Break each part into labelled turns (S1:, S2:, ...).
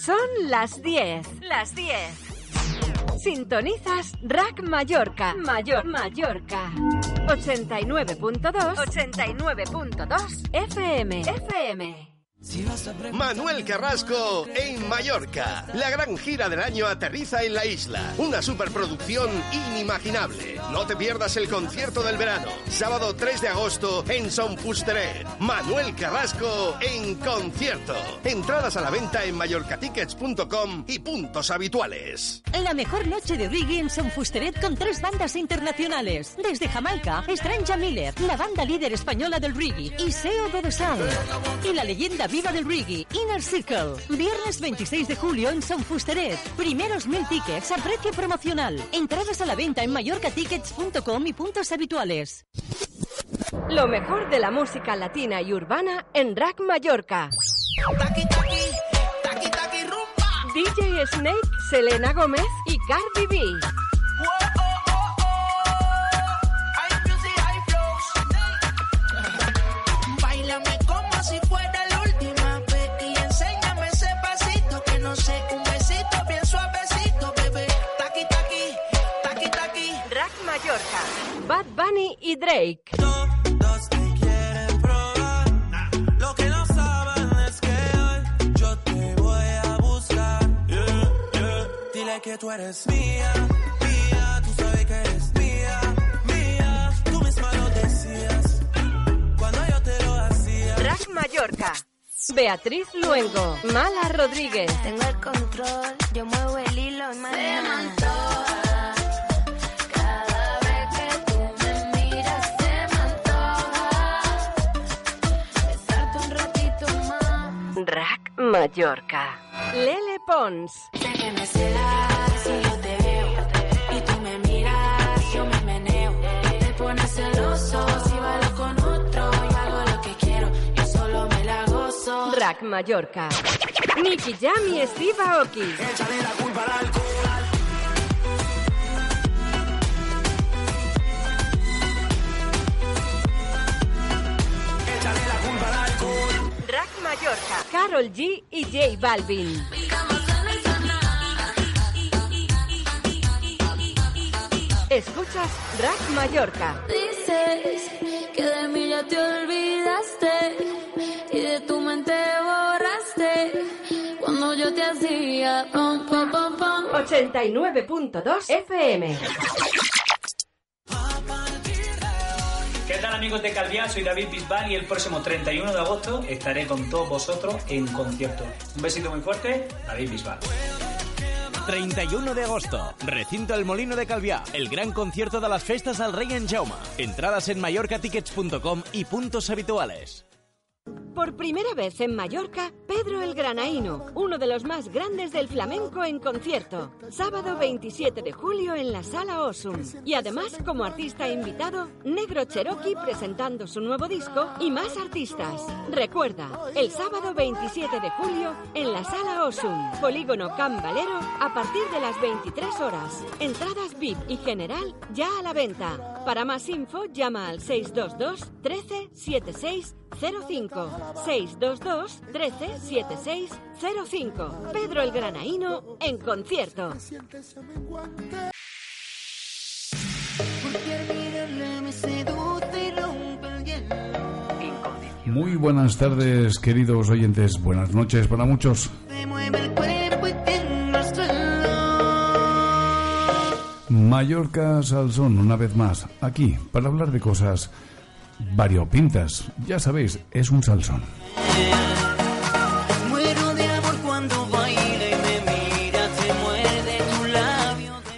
S1: Son las 10. Las 10. Sintonizas Rack Mallorca. Mayor Mallorca. 89.2. 89.2 FM. FM.
S2: Manuel Carrasco en Mallorca. La gran gira del año aterriza en la isla. Una superproducción inimaginable. No te pierdas el concierto del verano. Sábado 3 de agosto en Son Fusteret. Manuel Carrasco en concierto. Entradas a la venta en mallorcatickets.com y puntos habituales.
S3: La mejor noche de reggae en Son Fusteret con tres bandas internacionales. Desde Jamaica, Strange Miller, la banda líder española del reggae, y Seo Godosal. Y la leyenda viva del reggae, Inner Circle. Viernes 26 de julio en Son Fusteret. Primeros mil tickets a precio promocional. Entradas a la venta en mallorcatickets.com y puntos habituales.
S1: Lo mejor de la música latina y urbana en Rack Mallorca. DJ Snake, Selena Gómez y Cardi B.
S4: Báilame
S1: Rack Mallorca. Bad Bunny y Drake.
S5: Todos te quieren probar. Lo que no saben es que hoy yo te voy a buscar. Dile que tú eres mía, mía. Tú sabes que eres mía, mía. Tú misma lo decías cuando yo te lo hacía.
S1: Rack Mallorca. Beatriz Luengo. Mala Rodríguez.
S6: Tengo el control, yo muevo el hilo y me la gozo.
S1: Rack Mallorca. Nicky Jam y Steve Aoki.
S5: Échale la culpa al alcohol.
S1: Mallorca. Carol G y J Balvin. Escuchas Rack Mallorca.
S6: Dices que de mí ya te olvidaste y de tu mente borraste cuando yo te hacía pom pom pom pom.
S1: 89.2 FM.
S7: ¿Qué tal amigos de Calviá? Soy David Bisbal y el próximo 31 de agosto estaré con todos vosotros en concierto. Un besito muy fuerte, David Bisbal.
S8: 31 de agosto, recinto El Molino de Calviá, el gran concierto de las festas al Rey en Jauma. Entradas en mallorcatickets.com y puntos habituales.
S1: Por primera vez en Mallorca, Pedro el Granaíno, uno de los más grandes del flamenco en concierto. Sábado 27 de julio en la Sala Osum. Y además, como artista invitado, Negro Cherokee presentando su nuevo disco y más artistas. Recuerda, el sábado 27 de julio en la Sala Osum, Polígono Can Valero, a partir de las 23 horas. Entradas VIP y general ya a la venta. Para más info, llama al 622 13 76 05 622 13 76 05 Pedro el Granaíno en concierto.
S9: Muy buenas tardes, queridos oyentes. Buenas noches para muchos. Mallorca Salsón, una vez más, aquí, para hablar de cosas variopintas. Ya sabéis, es un salsón.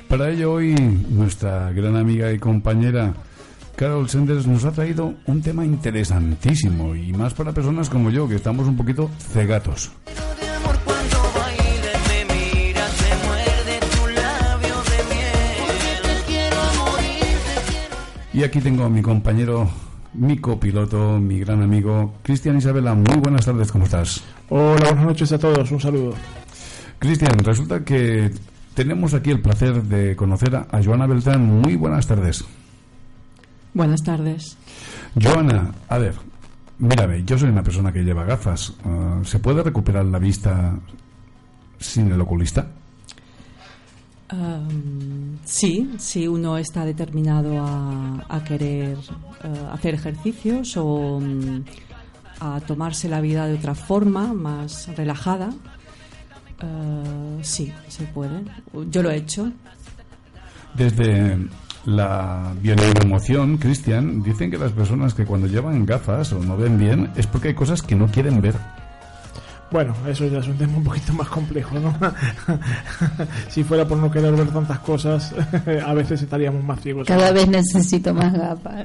S9: Para ello hoy, nuestra gran amiga y compañera Carol Sanders nos ha traído un tema interesantísimo y más para personas como yo, que estamos un poquito cegatos. Y aquí tengo a mi compañero, mi copiloto, mi gran amigo, Cristian Isabela. Muy buenas tardes, ¿cómo estás?
S10: Hola, buenas noches a todos, un saludo.
S9: Cristian, resulta que tenemos aquí el placer de conocer a, a Joana Beltrán. Muy buenas tardes.
S11: Buenas tardes.
S9: Joana, a ver, mírame, yo soy una persona que lleva gafas. Ah, ¿Se puede recuperar la vista sin el oculista?
S11: Sí, si uno está determinado a, a querer eh, hacer ejercicios o mm, a tomarse la vida de otra forma, más relajada, eh, sí, se puede. Yo lo he hecho.
S9: Desde la bioneuroemoción, Cristian, dicen que las personas que cuando llevan gafas o no ven bien es porque hay cosas que no quieren ver.
S10: Bueno, eso ya es un tema un poquito más complejo, ¿no? si fuera por no querer ver tantas cosas, a veces estaríamos más ciegos.
S12: Cada vez necesito más gafas.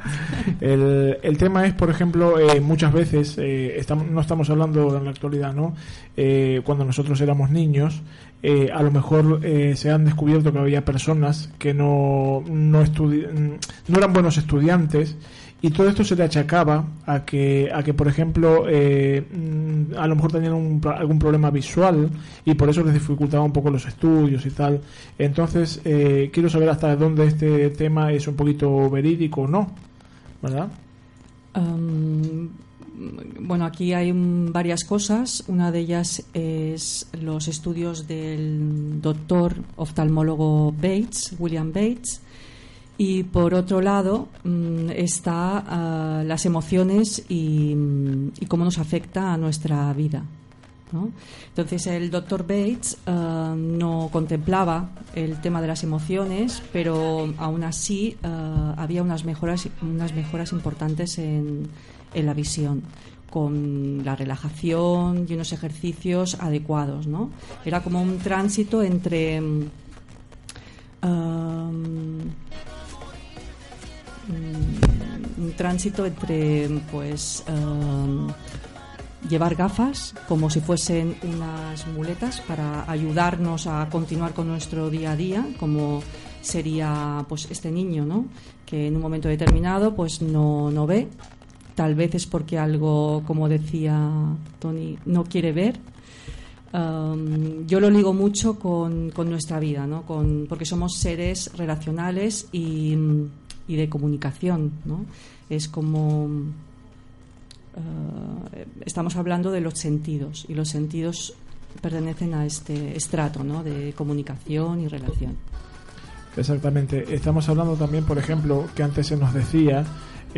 S10: El, el tema es, por ejemplo, eh, muchas veces, eh, estamos, no estamos hablando en la actualidad, ¿no? Eh, cuando nosotros éramos niños, eh, a lo mejor eh, se han descubierto que había personas que no, no, no eran buenos estudiantes y todo esto se le achacaba a que, a que por ejemplo, eh, mm, a lo mejor tenían un algún problema visual y por eso les dificultaba un poco los estudios y tal. Entonces, eh, quiero saber hasta dónde este tema es un poquito verídico o no, ¿verdad?
S11: Um, bueno, aquí hay varias cosas. Una de ellas es los estudios del doctor oftalmólogo Bates, William Bates. Y por otro lado mm, está ah, las emociones y, mm, y cómo nos afecta a nuestra vida. Entonces el doctor Bates ah, no contemplaba el tema de las emociones, pero aún así ah, había unas mejoras, unas mejoras importantes en, la visión con la relajación y unos ejercicios adecuados, ¿no? Era como un tránsito entre mm, un tránsito entre pues um, llevar gafas como si fuesen unas muletas para ayudarnos a continuar con nuestro día a día como sería pues este niño no que en un momento determinado pues no, no ve. Tal vez es porque algo como decía Tony no quiere ver. Um, yo lo ligo mucho con, con nuestra vida, ¿no? con, porque somos seres relacionales y, y de comunicación. ¿no? Es como. uh, estamos hablando de los sentidos y los sentidos pertenecen a este estrato ¿no? de comunicación y relación.
S10: Exactamente. Estamos hablando también, por ejemplo, que antes se nos decía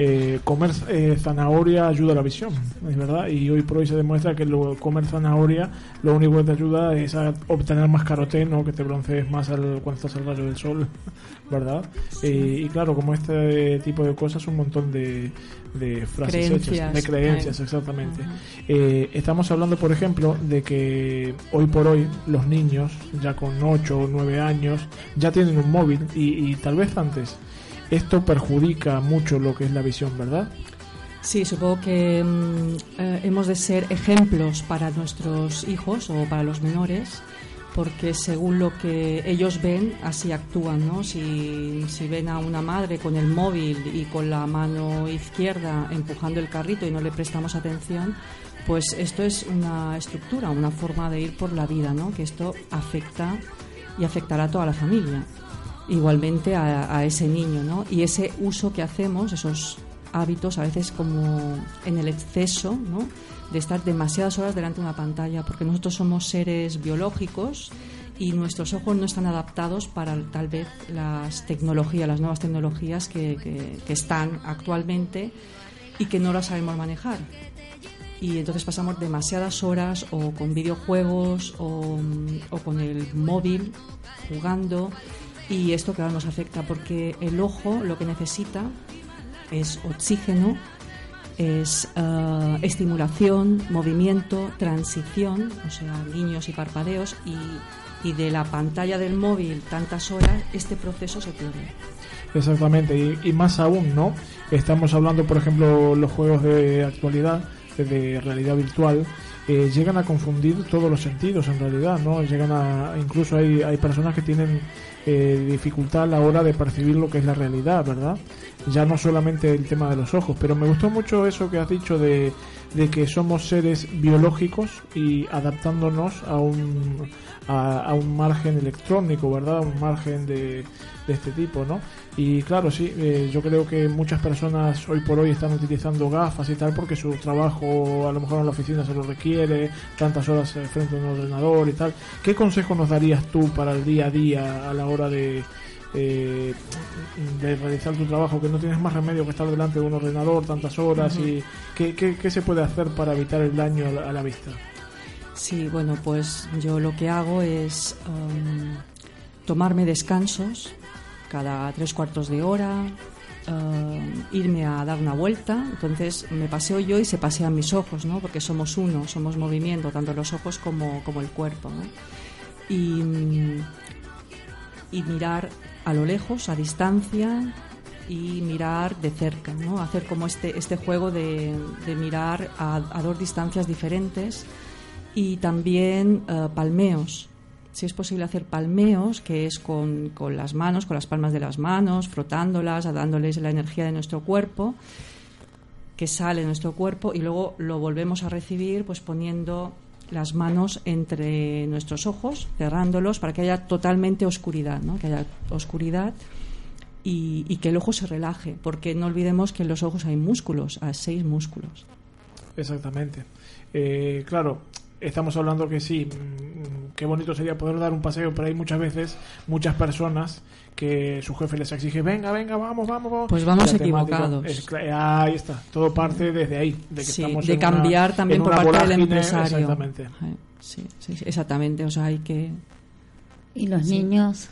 S10: eh, comer eh, zanahoria ayuda a la visión, es verdad. Y hoy por hoy se demuestra que lo, comer zanahoria lo único que te ayuda es a obtener más caroteno, que te broncees más al, cuando estás al rayo del sol, ¿verdad? Eh, y claro, como este tipo de cosas, un montón de, de frases
S11: Creencias.
S10: hechas, de creencias, exactamente. Eh, estamos hablando, por ejemplo, de que hoy por hoy los niños, ya con 8 o 9 años, ya tienen un móvil y, y tal vez antes. Esto perjudica mucho lo que es la visión, ¿verdad?
S11: Sí, supongo que mm, eh, hemos de ser ejemplos para nuestros hijos o para los menores, porque según lo que ellos ven, así actúan, ¿no? Si, si ven a una madre con el móvil y con la mano izquierda empujando el carrito y no le prestamos atención, pues esto es una estructura, una forma de ir por la vida, ¿no? Que esto afecta y afectará a toda la familia igualmente a, a ese niño, ¿no? Y ese uso que hacemos, esos hábitos, a veces como en el exceso, ¿no? De estar demasiadas horas delante de una pantalla, porque nosotros somos seres biológicos y nuestros ojos no están adaptados para tal vez las tecnologías, las nuevas tecnologías que, que- que están actualmente y que no las sabemos manejar. Y entonces pasamos demasiadas horas o con videojuegos o, o con el móvil jugando y esto claro nos afecta porque el ojo lo que necesita es oxígeno, es eh, estimulación, movimiento, transición, o sea, guiños y parpadeos y, y de la pantalla del móvil tantas horas este proceso se pierde.
S10: Exactamente, y, y más aún, ¿no? Estamos hablando, por ejemplo, los juegos de actualidad, de realidad virtual, eh, llegan a confundir todos los sentidos en realidad, ¿no? Llegan a, incluso hay, hay personas que tienen eh, dificultad a la hora de percibir lo que es la realidad, ¿verdad? Ya no solamente el tema de los ojos, pero me gustó mucho eso que has dicho de, de que somos seres biológicos y adaptándonos a un, a, un margen electrónico, ¿verdad? A un margen de, de este tipo, ¿no? Y claro, sí, eh, yo creo que muchas personas hoy por hoy están utilizando gafas y tal porque su trabajo a lo mejor en la oficina se lo requiere, tantas horas eh, frente a un ordenador y tal. ¿Qué consejo nos darías tú para el día a día a la hora de, eh, de realizar tu trabajo, que no tienes más remedio que estar delante de un ordenador tantas horas y ¿qué, qué, qué se puede hacer para evitar el daño a la, a la vista?
S11: Sí, bueno, pues yo lo que hago es um, tomarme descansos cada tres cuartos de hora, um, irme a dar una vuelta. Entonces me paseo yo y se pasean mis ojos, ¿no? Porque somos uno, somos movimiento, tanto los ojos como, como el cuerpo, ¿no? Y, mm, y mirar a lo lejos, a distancia y mirar de cerca, ¿no? Hacer como este, este juego de, mirar a, a dos distancias diferentes y también eh, palmeos. Si es posible hacer palmeos, que es con, con las manos, con las palmas de las manos, frotándolas, dándoles la energía de nuestro cuerpo, que sale de nuestro cuerpo y luego lo volvemos a recibir pues poniendo las manos entre nuestros ojos, cerrándolos para que haya totalmente oscuridad, ¿no? que haya oscuridad y, que el ojo se relaje, porque no olvidemos que en los ojos hay músculos, hay seis músculos.
S10: Exactamente. Eh, claro, estamos hablando que sí, mm, qué bonito sería poder dar un paseo, pero hay muchas veces muchas personas que su jefe les exige, venga, venga, vamos, vamos, vamos.
S11: Pues vamos equivocados.
S10: es cla- ahí está, todo parte desde ahí, de que
S11: Sí,
S10: estamos
S11: de
S10: en una-
S11: cambiar también
S10: en
S11: por parte del empresario.
S10: Exactamente.
S11: Eh, Sí, sí, sí, exactamente. O sea, hay que.
S12: Y los
S11: Sí.
S12: niños,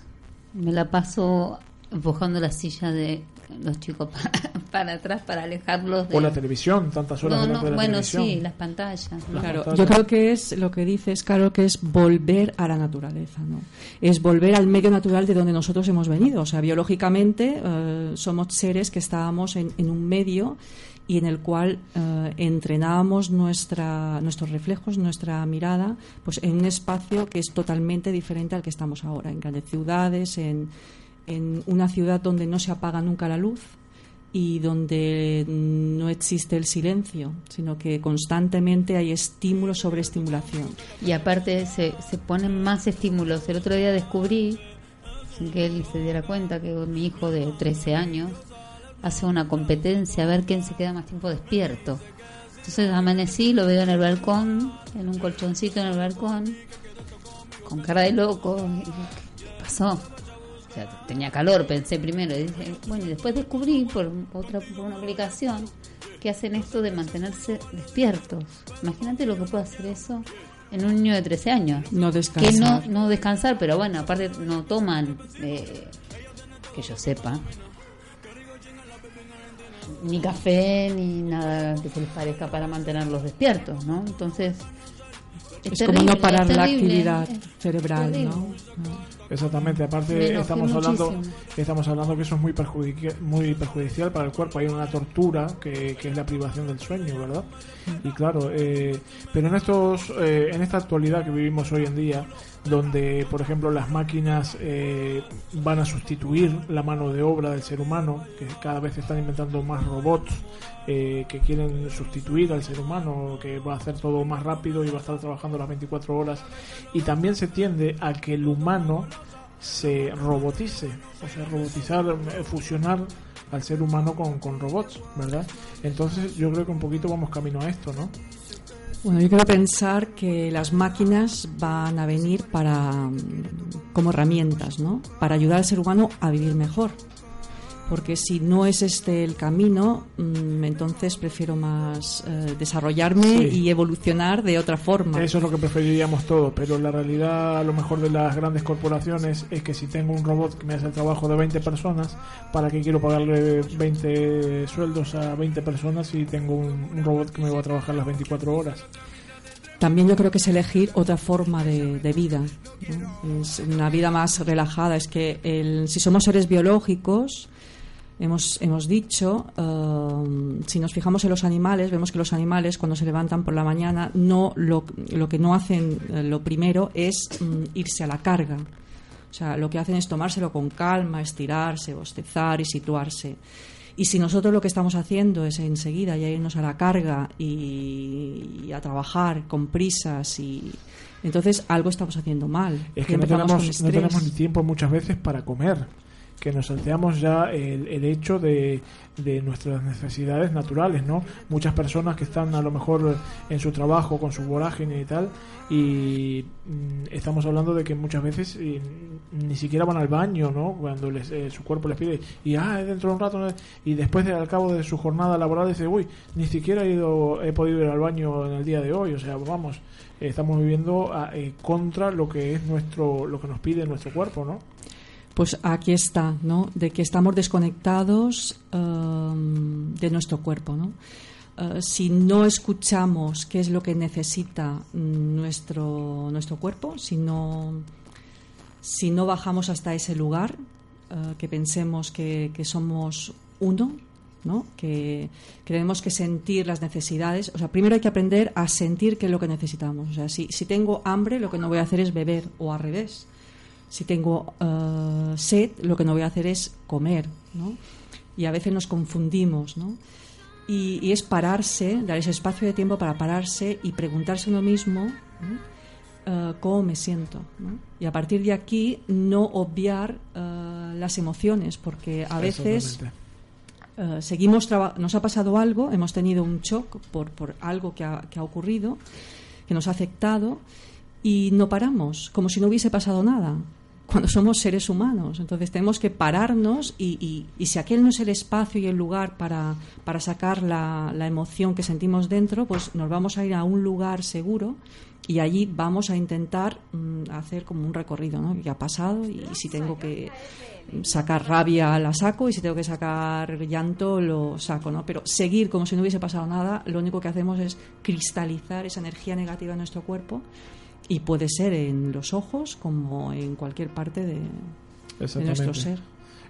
S12: me la paso empujando la silla de los chicos para, para atrás para alejarlos de...
S10: O la televisión, tantas horas
S12: No,
S10: delante
S12: no,
S10: de la
S12: bueno,
S10: televisión.
S12: sí, las pantallas. ¿no?
S11: Claro, yo creo que es lo que dices, claro, que es volver a la naturaleza, ¿no? Es volver al medio natural de donde nosotros hemos venido. O sea, biológicamente eh, somos seres que estábamos en, en un medio y en el cual eh, entrenábamos nuestra, nuestros reflejos, nuestra mirada, pues en un espacio que es totalmente diferente al que estamos ahora, en grandes ciudades, en, en una ciudad donde no se apaga nunca la luz y donde no existe el silencio, sino que constantemente hay estímulo sobre estimulación.
S12: Y aparte se, se ponen más estímulos. El otro día descubrí, sin que él se diera cuenta, que mi hijo de 13 años hace una competencia a ver quién se queda más tiempo despierto. Entonces amanecí, lo veo en el balcón, en un colchoncito en el balcón, con cara de loco. ¿Qué pasó? Sea, tenía calor, pensé primero. Y dije, bueno, y después descubrí por otra por una aplicación que hacen esto de mantenerse despiertos. Imagínate lo que puede hacer eso en un niño de 13 años.
S11: No
S12: Que
S11: descansar.
S12: no, no descansar, pero bueno, aparte no toman, eh, que yo sepa, ni café ni nada que se les parezca para mantenerlos despiertos, ¿no? Entonces,
S11: Es como no parar la actividad cerebral,
S12: terrible.
S11: ¿no?
S10: Exactamente, aparte estamos hablando
S12: muchísimo.
S10: estamos hablando que eso es muy perjudici- muy perjudicial para el cuerpo, hay una tortura que, que es la privación del sueño, ¿verdad? Y claro, eh, pero en estos eh, en esta actualidad que vivimos hoy en día, donde por ejemplo las máquinas eh, van a sustituir la mano de obra del ser humano, que cada vez están inventando más robots eh, que quieren sustituir al ser humano, que va a hacer todo más rápido y va a estar trabajando las 24 horas. Y también se tiende a que el humano se robotice, o sea, robotizar, eh, fusionar al ser humano con, con robots, ¿verdad? Entonces yo creo que un poquito vamos camino a esto, ¿no?
S11: Bueno, yo quiero pensar que las máquinas van a venir para mm, como herramientas, ¿no? Para ayudar al ser humano a vivir mejor. Porque si no es este el camino, mm, entonces prefiero más eh, desarrollarme
S10: Sí.
S11: y evolucionar de otra forma.
S10: Eso es lo que preferiríamos todos, pero la realidad a lo mejor de las grandes corporaciones es que si tengo un robot que me hace el trabajo de 20 personas, ¿para qué quiero pagarle 20 sueldos a 20 personas si tengo un, un robot que me va a trabajar las 24 horas?
S11: también yo creo que es elegir otra forma de, de vida. ¿no? Es una vida más relajada. Es que el- si somos seres biológicos, hemos, hemos dicho, eh, si nos fijamos en los animales, vemos que los animales cuando se levantan por la mañana, no lo, lo que no hacen, eh, lo primero es mm, irse a la carga. O sea, lo que hacen es tomárselo con calma, estirarse, bostezar y situarse. Y si nosotros lo que estamos haciendo es enseguida ya irnos a la carga y, y a trabajar con prisas y entonces algo estamos haciendo mal.
S10: Es que no tenemos, no tenemos ni tiempo muchas veces para comer, que nos salteamos ya el, el hecho de, de nuestras necesidades naturales, ¿no? Muchas personas que están a lo mejor en su trabajo con su vorágine y tal, y mm, estamos hablando de que muchas veces eh, ni siquiera van al baño, ¿no? Cuando les, eh, su cuerpo les pide, y ah, dentro de un rato, y después de, al cabo de su jornada laboral dice, uy, ni siquiera he, ido, he podido ir al baño en el día de hoy, o sea, vamos, estamos viviendo a- eh, contra lo que es nuestro, lo que nos pide nuestro cuerpo, ¿no?
S11: Pues aquí está, ¿no? De que estamos desconectados em, de nuestro cuerpo, ¿no? Eh, si no escuchamos qué es lo que necesita nuestro, nuestro cuerpo, si no, si no bajamos hasta ese lugar, eh, que pensemos que, que somos uno, ¿no? Que, que tenemos que sentir las necesidades. O sea, primero hay que aprender a sentir qué es lo que necesitamos. O sea, si, si tengo hambre, lo que no voy a hacer es beber, o al revés. Si tengo eh, sed, lo que no voy a hacer es comer, ¿no? Y a veces nos confundimos, ¿no? Y, y es pararse, dar ese espacio de tiempo para pararse y preguntarse uno mismo ¿no? Eh, cómo me siento. ¿no? Y a partir de aquí no obviar eh, las emociones, porque a veces eh, seguimos nos ha pasado algo, hemos tenido un shock por, por algo que ha, que ha ocurrido, que nos ha afectado, y no paramos, como si no hubiese pasado nada, cuando somos seres humanos. Entonces tenemos que pararnos y, y- y si aquel no es el espacio y el lugar para, para sacar la, la emoción que sentimos dentro, pues nos vamos a ir a un lugar seguro y allí vamos a intentar mm, hacer como un recorrido, ¿no? ¿Qué ha pasado? Y si tengo que sacar rabia la saco y si tengo que sacar llanto lo saco, ¿no? Pero seguir como si no hubiese pasado nada, lo único que hacemos es cristalizar esa energía negativa en nuestro cuerpo y puede ser en los ojos como en cualquier parte de, de nuestro ser.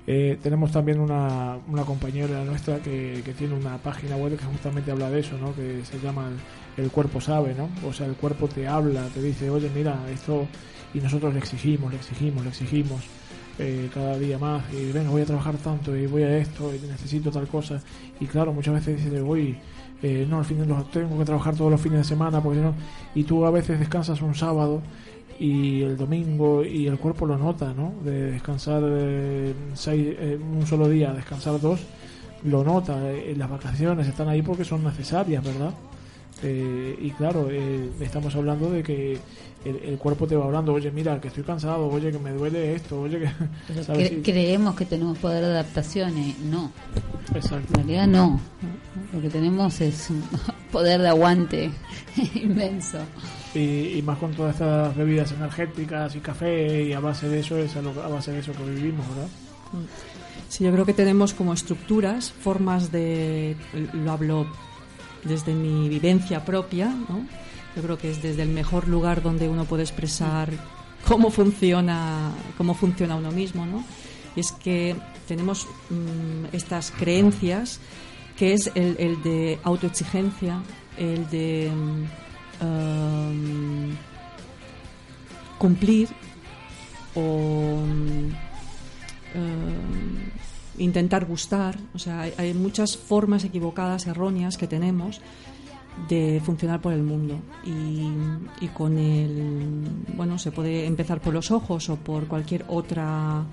S10: Eh, tenemos también una, una compañera nuestra que, que tiene una página web que justamente habla de eso, ¿no? Que se llama el, El cuerpo sabe, ¿no? O sea, el cuerpo te habla, te dice, oye, mira, esto... Y nosotros le exigimos, le exigimos, le exigimos eh, cada día más. Y venga, voy a trabajar tanto y voy a esto y necesito tal cosa. Y claro, muchas veces dices, voy... Eh, no, al fin los tengo que trabajar todos los fines de semana porque no y tú a veces descansas un sábado y el domingo y el cuerpo lo nota, ¿no? De descansar eh, seis, eh, un solo día, descansar dos, lo nota. Eh, las vacaciones están ahí porque son necesarias, ¿verdad? Eh, y claro, eh, estamos hablando de que el, el cuerpo te va hablando, oye, mira, que estoy cansado, oye, que me duele esto, oye, que...
S12: Creemos que tenemos poder de adaptación y no.
S10: Exacto.
S12: En realidad no. Lo que tenemos es un poder de aguante inmenso.
S10: Y, y más con todas estas bebidas energéticas y café y a base de eso es a, lo- a base de eso que vivimos, ¿verdad?
S11: Sí, yo creo que tenemos como estructuras, formas de. Lo hablo desde mi vivencia propia. Yo creo que es desde el mejor lugar donde uno puede expresar cómo funciona, cómo funciona uno mismo, ¿no? Y es que tenemos mm, estas creencias que es el, de autoexigencia, el de mm, um, cumplir o mm, eh, intentar gustar. O sea, hay, hay muchas formas equivocadas, erróneas que tenemos de funcionar por el mundo y, y con el bueno se puede empezar por los ojos o por cualquier otra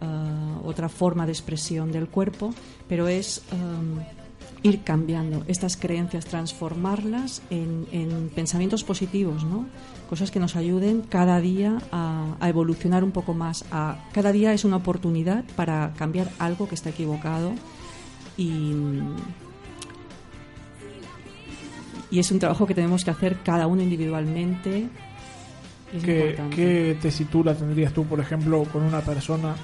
S11: eh, otra forma de expresión del cuerpo pero es eh, ir cambiando estas creencias transformarlas en, en pensamientos positivos no cosas que nos ayuden cada día a, a evolucionar un poco más a cada día es una oportunidad para cambiar algo que está equivocado y y es un trabajo que tenemos que hacer cada uno individualmente.
S10: ¿Qué, qué tesitura tendrías tú, por ejemplo, con una persona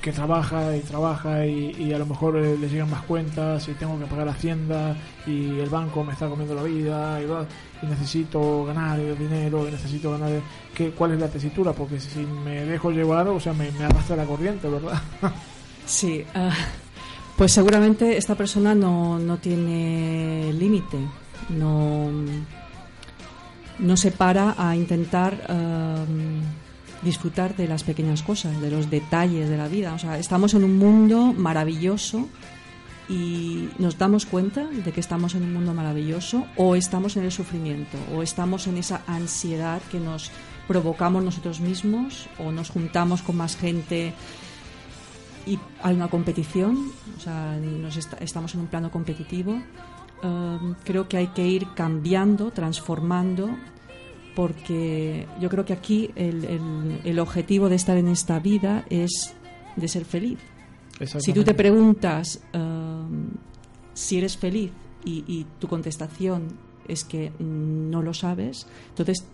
S10: que trabaja y trabaja y, a lo mejor eh, le llegan más cuentas y tengo que pagar Hacienda y el banco me está comiendo la vida y, necesito ganar dinero necesito ganar... ¿qué, ¿Cuál es la tesitura? Porque si me dejo llevar, o sea, me, me arrastra la corriente, ¿verdad?
S11: Sí, ah, pues seguramente esta persona no, no tiene límite, no, no se para a intentar am, disfrutar de las pequeñas cosas, de los detalles de la vida. O sea, estamos en un mundo maravilloso y nos damos cuenta de que estamos en un mundo maravilloso o estamos en el sufrimiento o estamos en esa ansiedad que nos provocamos nosotros mismos o nos juntamos con más gente y hay una competición, o sea, nos est- estamos en un plano competitivo. Um, creo que hay que ir cambiando, transformando, porque yo creo que aquí el, el- el objetivo de estar en esta vida es de ser feliz. Si tú te preguntas um, si eres feliz y, y tu contestación es que no lo sabes, entonces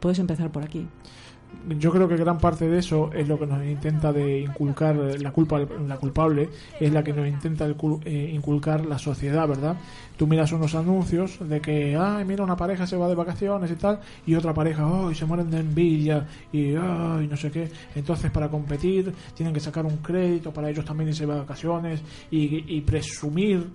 S11: puedes empezar por aquí.
S10: Yo creo que gran parte de eso es lo que nos intenta de inculcar eh, la culpa la culpable es la que nos intenta eh, inculcar la sociedad verdad tú miras unos anuncios de que ay mira una pareja se va de vacaciones y tal y otra pareja ay se mueren de envidia y ay no sé qué entonces para competir tienen que sacar un crédito para ellos también irse de vacaciones y, y presumir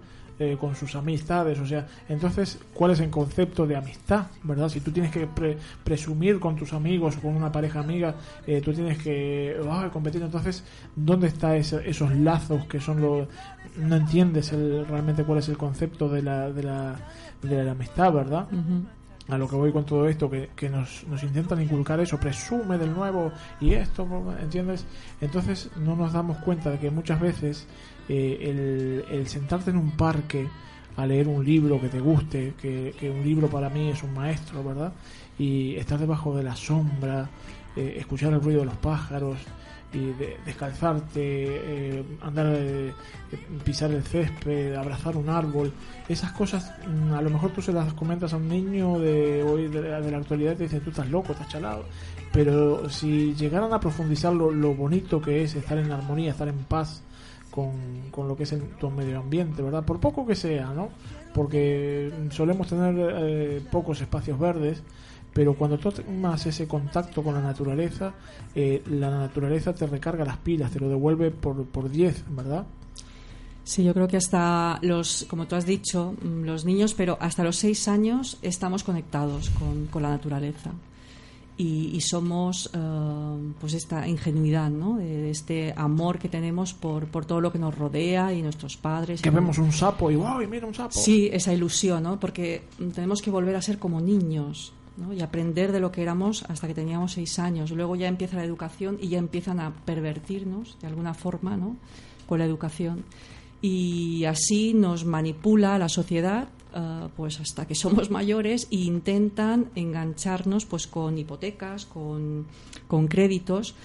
S10: eh, con sus amistades, o sea, entonces, ¿cuál es el concepto de amistad, verdad? Si tú tienes que pre- presumir con tus amigos o con una pareja amiga, eh, tú tienes que ah, competir, entonces, ¿dónde está ese- esos lazos que son los... No entiendes el- realmente cuál es el concepto de la, de la, de la amistad, ¿verdad? a lo que voy con todo esto, que, que nos, nos intentan inculcar eso, presume del nuevo y esto, ¿entiendes? Entonces no nos damos cuenta de que muchas veces eh, el, sentarte en un parque a leer un libro que te guste, que, un libro para mí es un maestro, ¿verdad? Y estar debajo de la sombra, eh, escuchar el ruido de los pájaros y de- descalzarte, eh, andar, eh, pisar el césped, abrazar un árbol, esas cosas mm, a lo mejor tú se las comentas a un niño de hoy de, la- de la actualidad y te dicen tú estás loco, estás chalado, pero si llegaran a profundizar lo, lo bonito que es estar en armonía, estar en paz con, con lo que es el, tu medio ambiente, ¿verdad? Por poco que sea, ¿no? Porque solemos tener eh, pocos espacios verdes, pero cuando tú tomas ese contacto con la naturaleza, eh, la naturaleza te recarga las pilas, te lo devuelve por, por 10, ¿verdad?
S11: Sí, yo creo que hasta los, como tú has dicho, mm, los niños, pero hasta los seis años estamos conectados con, con la naturaleza. Y, y somos, eh, pues, esta ingenuidad, ¿no? De, este amor que tenemos por, por todo lo que nos rodea y nuestros padres.
S10: Que
S11: y-
S10: vemos un sapo y ¡wow! Mira un sapo.
S11: Sí, esa ilusión, ¿no? Porque tenemos que volver a ser como niños, ¿no? Y aprender de lo que éramos hasta que teníamos seis años. Luego ya empieza la educación y ya empiezan a pervertirnos de alguna forma, ¿no? Con la educación. Y así nos manipula la sociedad, eh, pues hasta que somos mayores e intentan engancharnos, pues con hipotecas, con, con créditos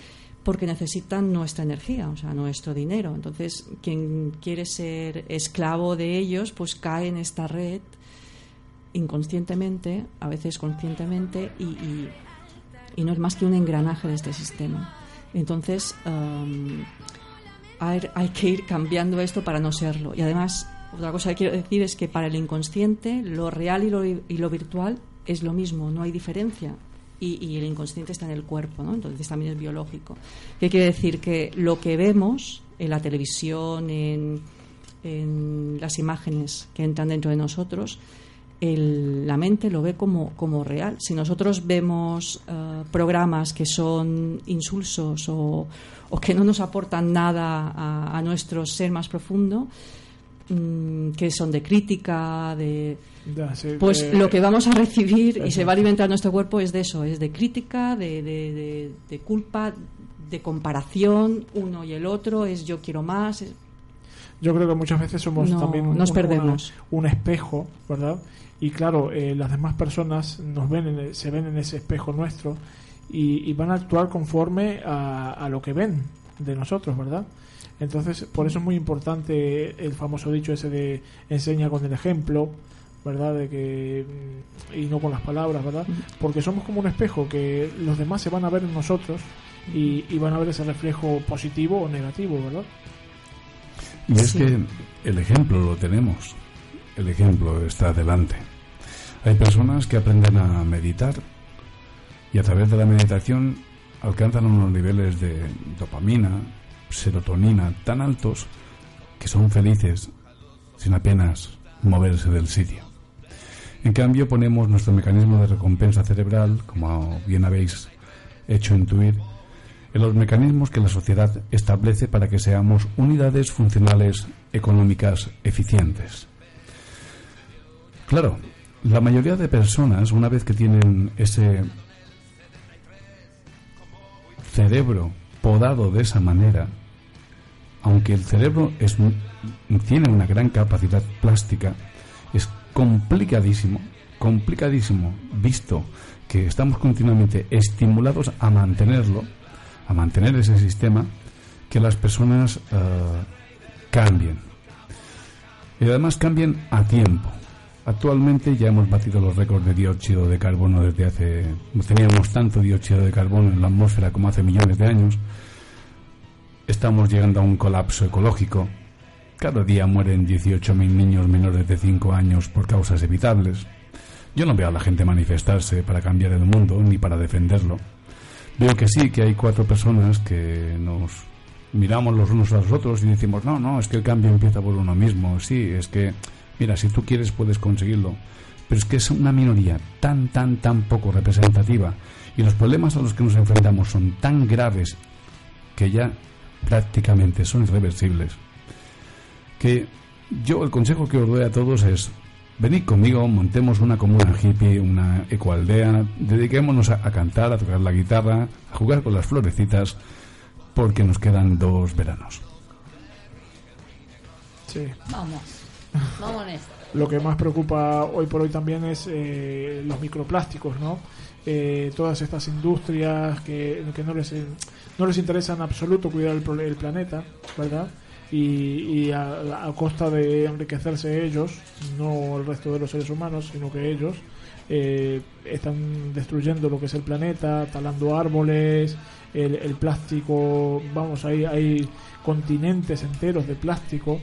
S11: porque necesitan nuestra energía, o sea, nuestro dinero. Entonces, quien quiere ser esclavo de ellos, pues cae en esta red inconscientemente, a veces conscientemente, y, y- y no es más que un engranaje de este sistema. Entonces, am, hay, que ir cambiando esto para no serlo. Y además, otra cosa que quiero decir es que para el inconsciente, lo real y lo, y lo virtual es lo mismo, no hay diferencia. Y, y el inconsciente está en el cuerpo, ¿no? entonces también es biológico. ¿Qué quiere decir? Que lo que vemos en la televisión, en, en las imágenes que entran dentro de nosotros, el- la mente lo ve como, como real. Si nosotros vemos eh, programas que son insulsos o, o que no nos aportan nada a, a nuestro ser más profundo, mm, que son de crítica, de...
S10: Ya, sí,
S11: Pues
S10: eh,
S11: lo que vamos a recibir y se va a alimentar nuestro cuerpo es de eso, es de crítica, de, de- de- de culpa, de comparación, uno y el otro, es yo quiero más. es-
S10: Yo creo que muchas veces somos
S11: No,
S10: también
S11: nos
S10: un,
S11: perdemos.
S10: un espejo, ¿verdad? Y claro, eh, las demás personas nos ven en el- se ven en ese espejo nuestro y, y van a actuar conforme a, a lo que ven de nosotros, ¿verdad? Entonces, por eso es muy importante el famoso dicho ese de enseña con el ejemplo, ¿verdad? De que mm, y no con las palabras, ¿verdad? Porque somos como un espejo que los demás se van a ver en nosotros y, y van a ver ese reflejo positivo o negativo, ¿verdad?
S9: Y es
S10: Sí.
S9: que el ejemplo lo tenemos, el ejemplo está delante. Hay personas que aprenden a meditar y a través de la meditación alcanzan unos niveles de dopamina, serotonina tan altos que son felices sin apenas moverse del sitio. En cambio ponemos nuestro mecanismo de recompensa cerebral, como bien habéis hecho intuir, en los mecanismos que la sociedad establece para que seamos unidades funcionales económicas eficientes. Claro, la mayoría de personas, una vez que tienen ese cerebro podado de esa manera, aunque el cerebro tiene una gran capacidad plástica, es complicadísimo, complicadísimo, visto que estamos continuamente estimulados a mantenerlo, a mantener ese sistema, que las personas eh, cambien. Y además cambien a tiempo. Actualmente ya hemos batido los récords de dióxido de carbono desde hace... Teníamos tanto dióxido de carbono en la atmósfera como hace millones de años. Estamos llegando a un colapso ecológico. Cada día mueren 18.000 niños menores de 5 años por causas evitables. Yo no veo a la gente manifestarse para cambiar el mundo ni para defenderlo. Veo que sí, que hay cuatro personas que nos miramos los unos a los otros y decimos, no, no, es que el cambio empieza por uno mismo. Sí, es que, mira, si tú quieres puedes conseguirlo. Pero es que es una minoría tan, tan, tan poco representativa y los problemas a los que nos enfrentamos son tan graves que ya prácticamente son irreversibles. Que yo el consejo que os doy a todos es venid conmigo, montemos una comuna hippie, una ecoaldea, dediquémonos a, a cantar, a tocar la guitarra, a jugar con las florecitas, porque nos quedan dos veranos.
S10: Sí.
S12: Vamos,
S10: Lo que más preocupa hoy por hoy también es eh, los microplásticos, ¿no? Eh, todas estas industrias que, no les no les interesa en absoluto cuidar el, el planeta, ¿verdad? Y, y a, a costa de enriquecerse ellos, no el resto de los seres humanos, sino que ellos eh, están destruyendo lo que es el planeta, talando árboles, el, el plástico, vamos, hay, hay continentes enteros de plástico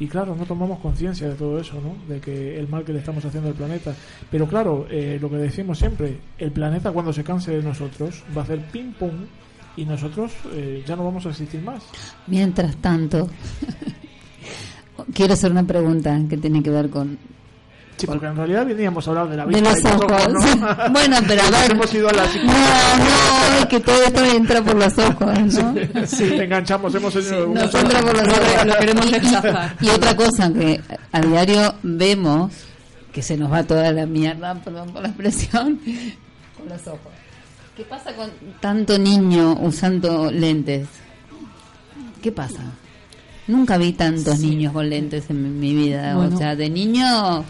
S10: y claro, no tomamos conciencia de todo eso, ¿no? De que el mal que le estamos haciendo al planeta. Pero claro, eh, lo que decimos siempre, el planeta cuando se canse de nosotros va a hacer ping pong y nosotros eh, ya no vamos a existir más.
S12: Mientras tanto, quiero hacer una pregunta que tiene que ver con...
S10: Sí, porque en realidad veníamos a hablar de la
S12: De
S10: vista
S12: los
S10: y los
S12: ojos.
S10: ¿no?
S12: bueno, pero a ver...
S10: Hemos ido a la
S12: No, no, es que todo esto entra por los ojos, ¿no?
S10: Sí, te enganchamos, hemos hecho
S12: Nos
S10: una-
S12: entra por los ojos.
S11: Lo queremos rechazar.
S12: Y otra cosa que a diario vemos, que se nos va toda la mierda, perdón por la expresión, con los ojos. ¿Qué pasa con tanto niño usando lentes? ¿Qué pasa? Nunca vi tantos niños con lentes en mi, mi vida.
S11: Bueno.
S12: O sea, de niño a-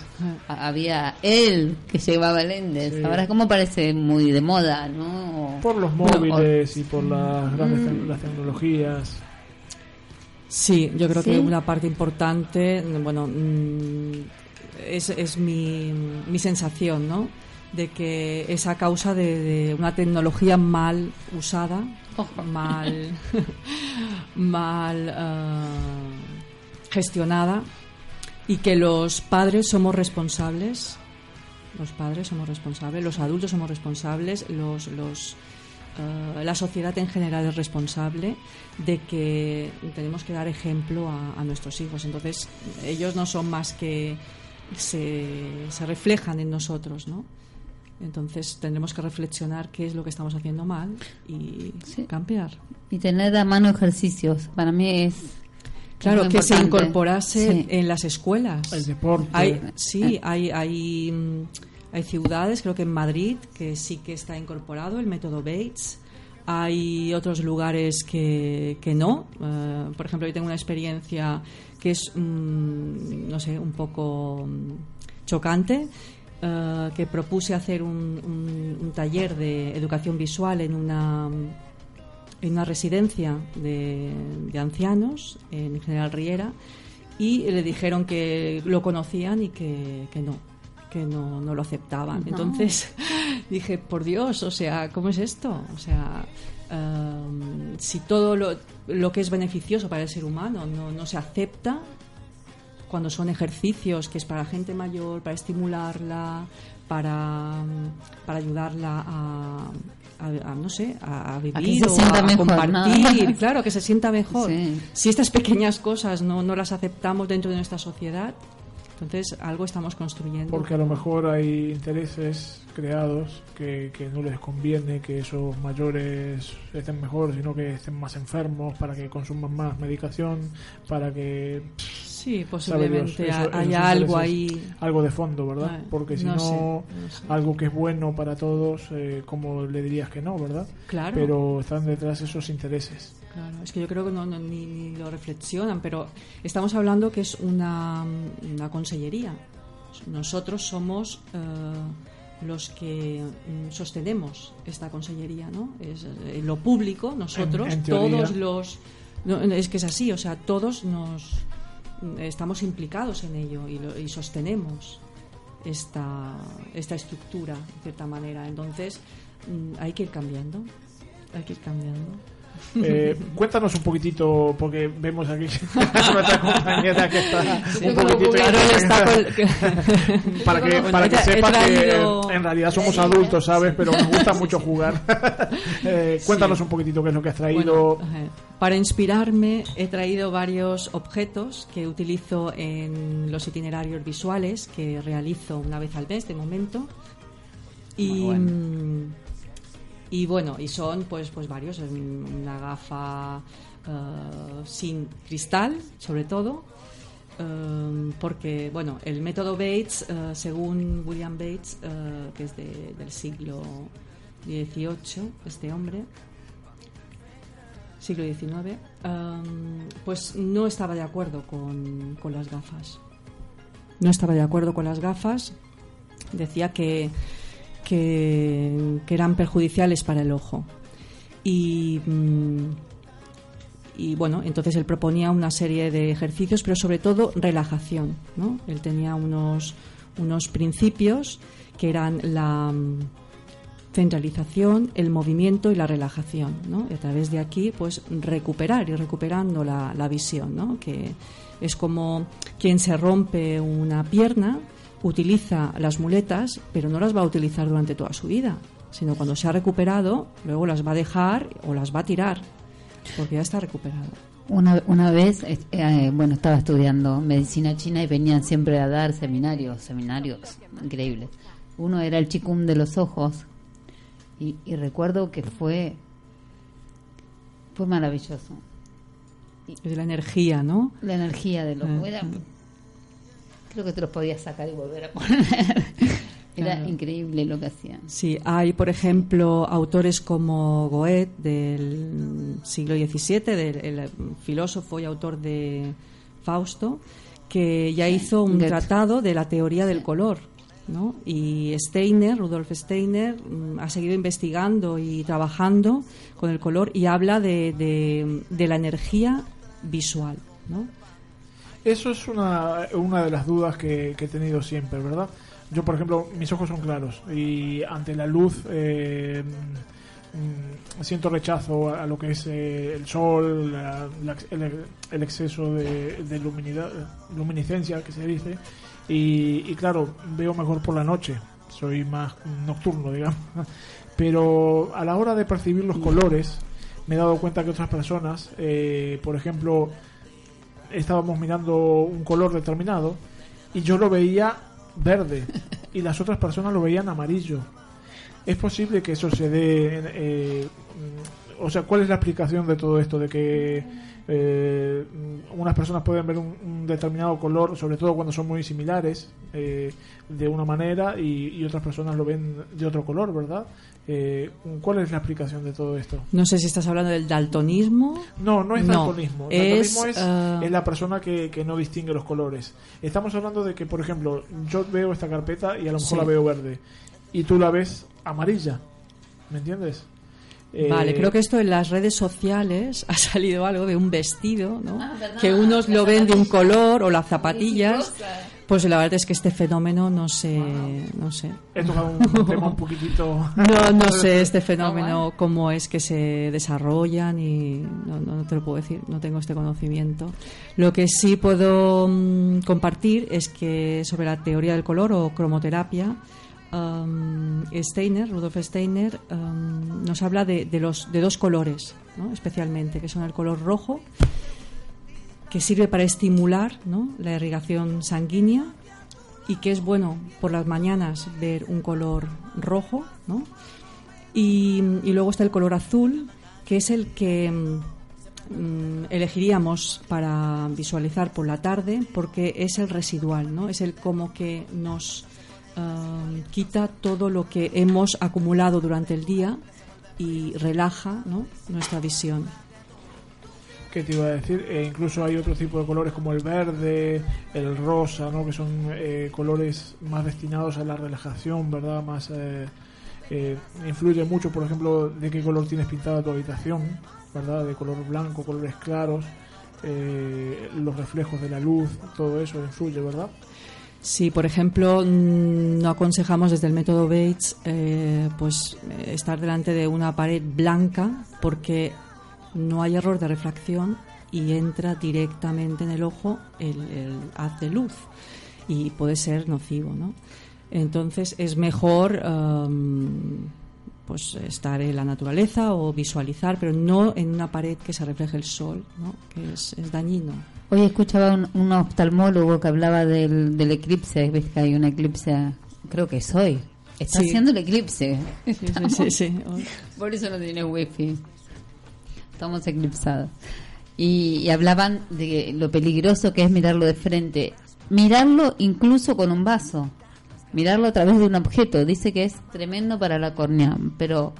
S12: había él que llevaba lentes.
S10: Sí.
S12: Ahora es como parece muy de moda, ¿no?
S10: por los
S12: Bueno,
S10: móviles y por las grandes
S12: Mm.
S10: tec- las tecnologías.
S11: Sí, yo creo
S12: ¿Sí?
S11: que una parte importante, bueno, mm, es, es mi, mi sensación, ¿no? De que es a causa de, de una tecnología mal usada, mal, mal eh, gestionada y que los padres somos responsables. Los padres somos responsables, los adultos somos responsables, los, los, eh, la sociedad en general es responsable de que tenemos que dar ejemplo a, nuestros hijos. Entonces, ellos no son más que se reflejan en nosotros, ¿no? Entonces, tendremos que reflexionar qué es lo que estamos haciendo mal y cambiar.
S12: Y tener a mano ejercicios. Para mí es.
S11: Claro, que se incorporase
S12: Sí.
S11: en las escuelas.
S10: El deporte.
S11: Hay, sí, hay, hay, mm, hay ciudades, creo que en Madrid, que sí que está incorporado el método Bates. Hay otros lugares que, que no. Eh, por ejemplo, yo tengo una experiencia que es, mm, no sé, un poco mm, chocante. Eh, que propuse hacer un, un- un taller de educación visual en una en una residencia de, de ancianos en General Riera y le dijeron que lo conocían y que, que no que no, no lo aceptaban.
S12: No.
S11: Entonces dije, por Dios, o sea, ¿cómo es esto? O sea, em, si todo lo, lo que es beneficioso para el ser humano no, no se acepta, cuando son ejercicios que es para gente mayor, para estimularla, para, para ayudarla a, a- a, no sé, a, a vivir
S12: se
S11: o
S12: sienta
S11: a
S12: mejor,
S11: compartir,
S12: ¿no?
S11: claro, que se sienta mejor.
S12: Sí.
S11: Si estas pequeñas cosas no, no las aceptamos dentro de nuestra sociedad, entonces algo estamos construyendo.
S10: Porque a lo mejor hay intereses creados que, que no les conviene que esos mayores estén mejor, sino que estén más enfermos, para que consuman más medicación, para que...
S11: Sí, posiblemente
S10: Dios, eso-
S11: haya algo ahí.
S10: Algo de fondo, ¿verdad? Porque si
S11: no
S10: no,
S11: sé, no sé.
S10: algo que es bueno para todos, eh, ¿cómo le dirías que no, verdad?
S11: Claro.
S10: Pero están detrás esos intereses.
S11: Claro, es que yo creo que no, no- ni, ni lo reflexionan, pero estamos hablando que es una, una consellería. Nosotros somos eh, los que mm, sostenemos esta consellería, ¿no? Es eh, lo público, nosotros,
S10: En- en teoría.
S11: todos los... no, es que es así, o sea, todos nos estamos implicados en ello y, lo- y sostenemos esta, esta estructura, de cierta manera. Entonces, mm, hay que ir cambiando, hay que ir cambiando.
S10: Eh, cuéntanos un poquitito, porque vemos aquí nuestra compañera que está
S11: Sí,
S10: un poquitito...
S11: Carol está con-
S10: para que, para que
S11: he tra- he
S10: sepa
S11: traído-
S10: que en realidad somos adultos, ¿sabes? Pero nos gusta mucho jugar. Eh, cuéntanos un poquitito qué es lo que has traído.
S11: Bueno, para inspirarme he traído varios objetos que utilizo en los itinerarios visuales que realizo una vez al mes de momento. Y, mm, y bueno, y son pues pues varios, una gafa eh, sin cristal, sobre todo, eh, porque bueno, el método Bates, eh, según William Bates, eh, que es de- del siglo XVIII, este hombre, siglo XIX, pues no estaba de acuerdo con, con las gafas. No estaba de acuerdo con las gafas. Decía que, que, eran perjudiciales para el ojo. Y, mm, y bueno, entonces él proponía una serie de ejercicios, pero sobre todo relajación. ¿no? Él tenía unos, unos principios que eran la mm, centralización, el movimiento y la relajación, ¿no? Y a través de aquí, pues recuperar y recuperando la, la visión, ¿no? Que es como quien se rompe una pierna, utiliza las muletas, pero no las va a utilizar durante toda su vida, sino cuando se ha recuperado, luego las va a dejar o las va a tirar, porque ya está recuperado.
S12: Una, una vez, eh, eh, bueno, estaba estudiando medicina china y venían siempre a dar seminarios, seminarios increíbles. Uno era el chikung de los ojos y, y recuerdo que fue fue maravilloso.
S11: Es la energía, ¿no?
S12: La energía de los era- creo que te los podías sacar y volver a poner. Era
S11: Claro.
S12: increíble lo que hacían.
S11: Sí, hay, por ejemplo, autores como Goethe del siglo XVII, del, el filósofo y autor de Fausto, que ya hizo un
S12: Goethe.
S11: tratado de la teoría del color. ¿no? Y Steiner, Rudolf Steiner, mm, ha seguido investigando y trabajando con el color y habla de, de- de la energía visual. ¿no?
S10: Eso es una, una de las dudas que, que he tenido siempre, ¿verdad? Yo, por ejemplo, mis ojos son claros y ante la luz eh, mm, siento rechazo a, a lo que es eh, el sol, la- la- el, el exceso de, de luminidad, luminiscencia que se dice. Y, y claro, veo mejor por la noche, soy más nocturno, digamos. Pero a la hora de percibir los colores, me he dado cuenta que otras personas, eh, por ejemplo, estábamos mirando un color determinado y yo lo veía verde y las otras personas lo veían amarillo. ¿Es posible que eso se dé? eh, mm, o sea, ¿cuál es la explicación de todo esto? De que eh, unas personas pueden ver un, un determinado color, sobre todo cuando son muy similares, eh, de una manera y, y otras personas lo ven de otro color, ¿verdad? Eh, ¿Cuál es la explicación de todo esto?
S11: No sé si estás hablando del daltonismo.
S10: No, no es daltonismo. El
S11: Es,
S10: daltonismo es,
S11: ah,
S10: es la persona que, que no distingue los colores. Estamos hablando de que, por ejemplo, yo veo esta carpeta y a lo mejor
S11: Sí.
S10: la veo verde. Y tú la ves amarilla. ¿Me entiendes? Eh,
S11: Vale, creo que esto en las redes sociales ha salido algo de un vestido, ¿no?
S12: Ah, ¿verdad?
S11: que unos lo ven de un color o las zapatillas, Pues la verdad es que este fenómeno no sé, no sé.
S10: He tocado un tema un poquitito.
S11: No, no sé este fenómeno cómo es que se desarrollan y no, no, no te lo puedo decir, no tengo este conocimiento. Lo que sí puedo mm, compartir es que sobre la teoría del color o cromoterapia, um, Steiner, Rudolf Steiner, um, nos habla de, los de dos colores, ¿no? especialmente, que son el color rojo que sirve para estimular la irrigación sanguínea y que es bueno por las mañanas ver un color rojo, y luego está el color azul, que es el que mm, elegiríamos para visualizar por la tarde, porque es el residual, ¿no? Es el como que nos quita todo lo que hemos acumulado durante el día y relaja ¿no? nuestra visión.
S10: que te iba a decir? Eh, incluso hay otro tipo de colores como el verde, el rosa, ¿no? Que son eh, colores más destinados a la relajación, ¿verdad? Más eh, eh, influye mucho, por ejemplo, de qué color tienes pintada tu habitación, ¿verdad? De color blanco, colores claros, eh, los reflejos de la luz, todo eso influye, ¿verdad?
S11: Si, por ejemplo, mm, no aconsejamos desde el método Bates eh, pues eh, estar delante de una pared blanca porque no hay error de refracción y entra directamente en el ojo el, el haz de luz y puede ser nocivo, ¿no? Entonces es mejor um, pues estar en la naturaleza o visualizar, pero no en una pared que se refleje el sol, ¿no? que es, es dañino.
S12: Hoy escuchaba un, un oftalmólogo que hablaba del, del eclipse. Ves que hay un eclipse, creo que es hoy. Está
S11: Sí.
S12: haciendo el eclipse.
S11: Sí, sí.
S12: Por eso no tiene wifi. Estamos eclipsados. Y, y hablaban de lo peligroso que es mirarlo de frente. Mirarlo incluso con un vaso. Mirarlo a través de un objeto. Dice que es tremendo para la córnea, pero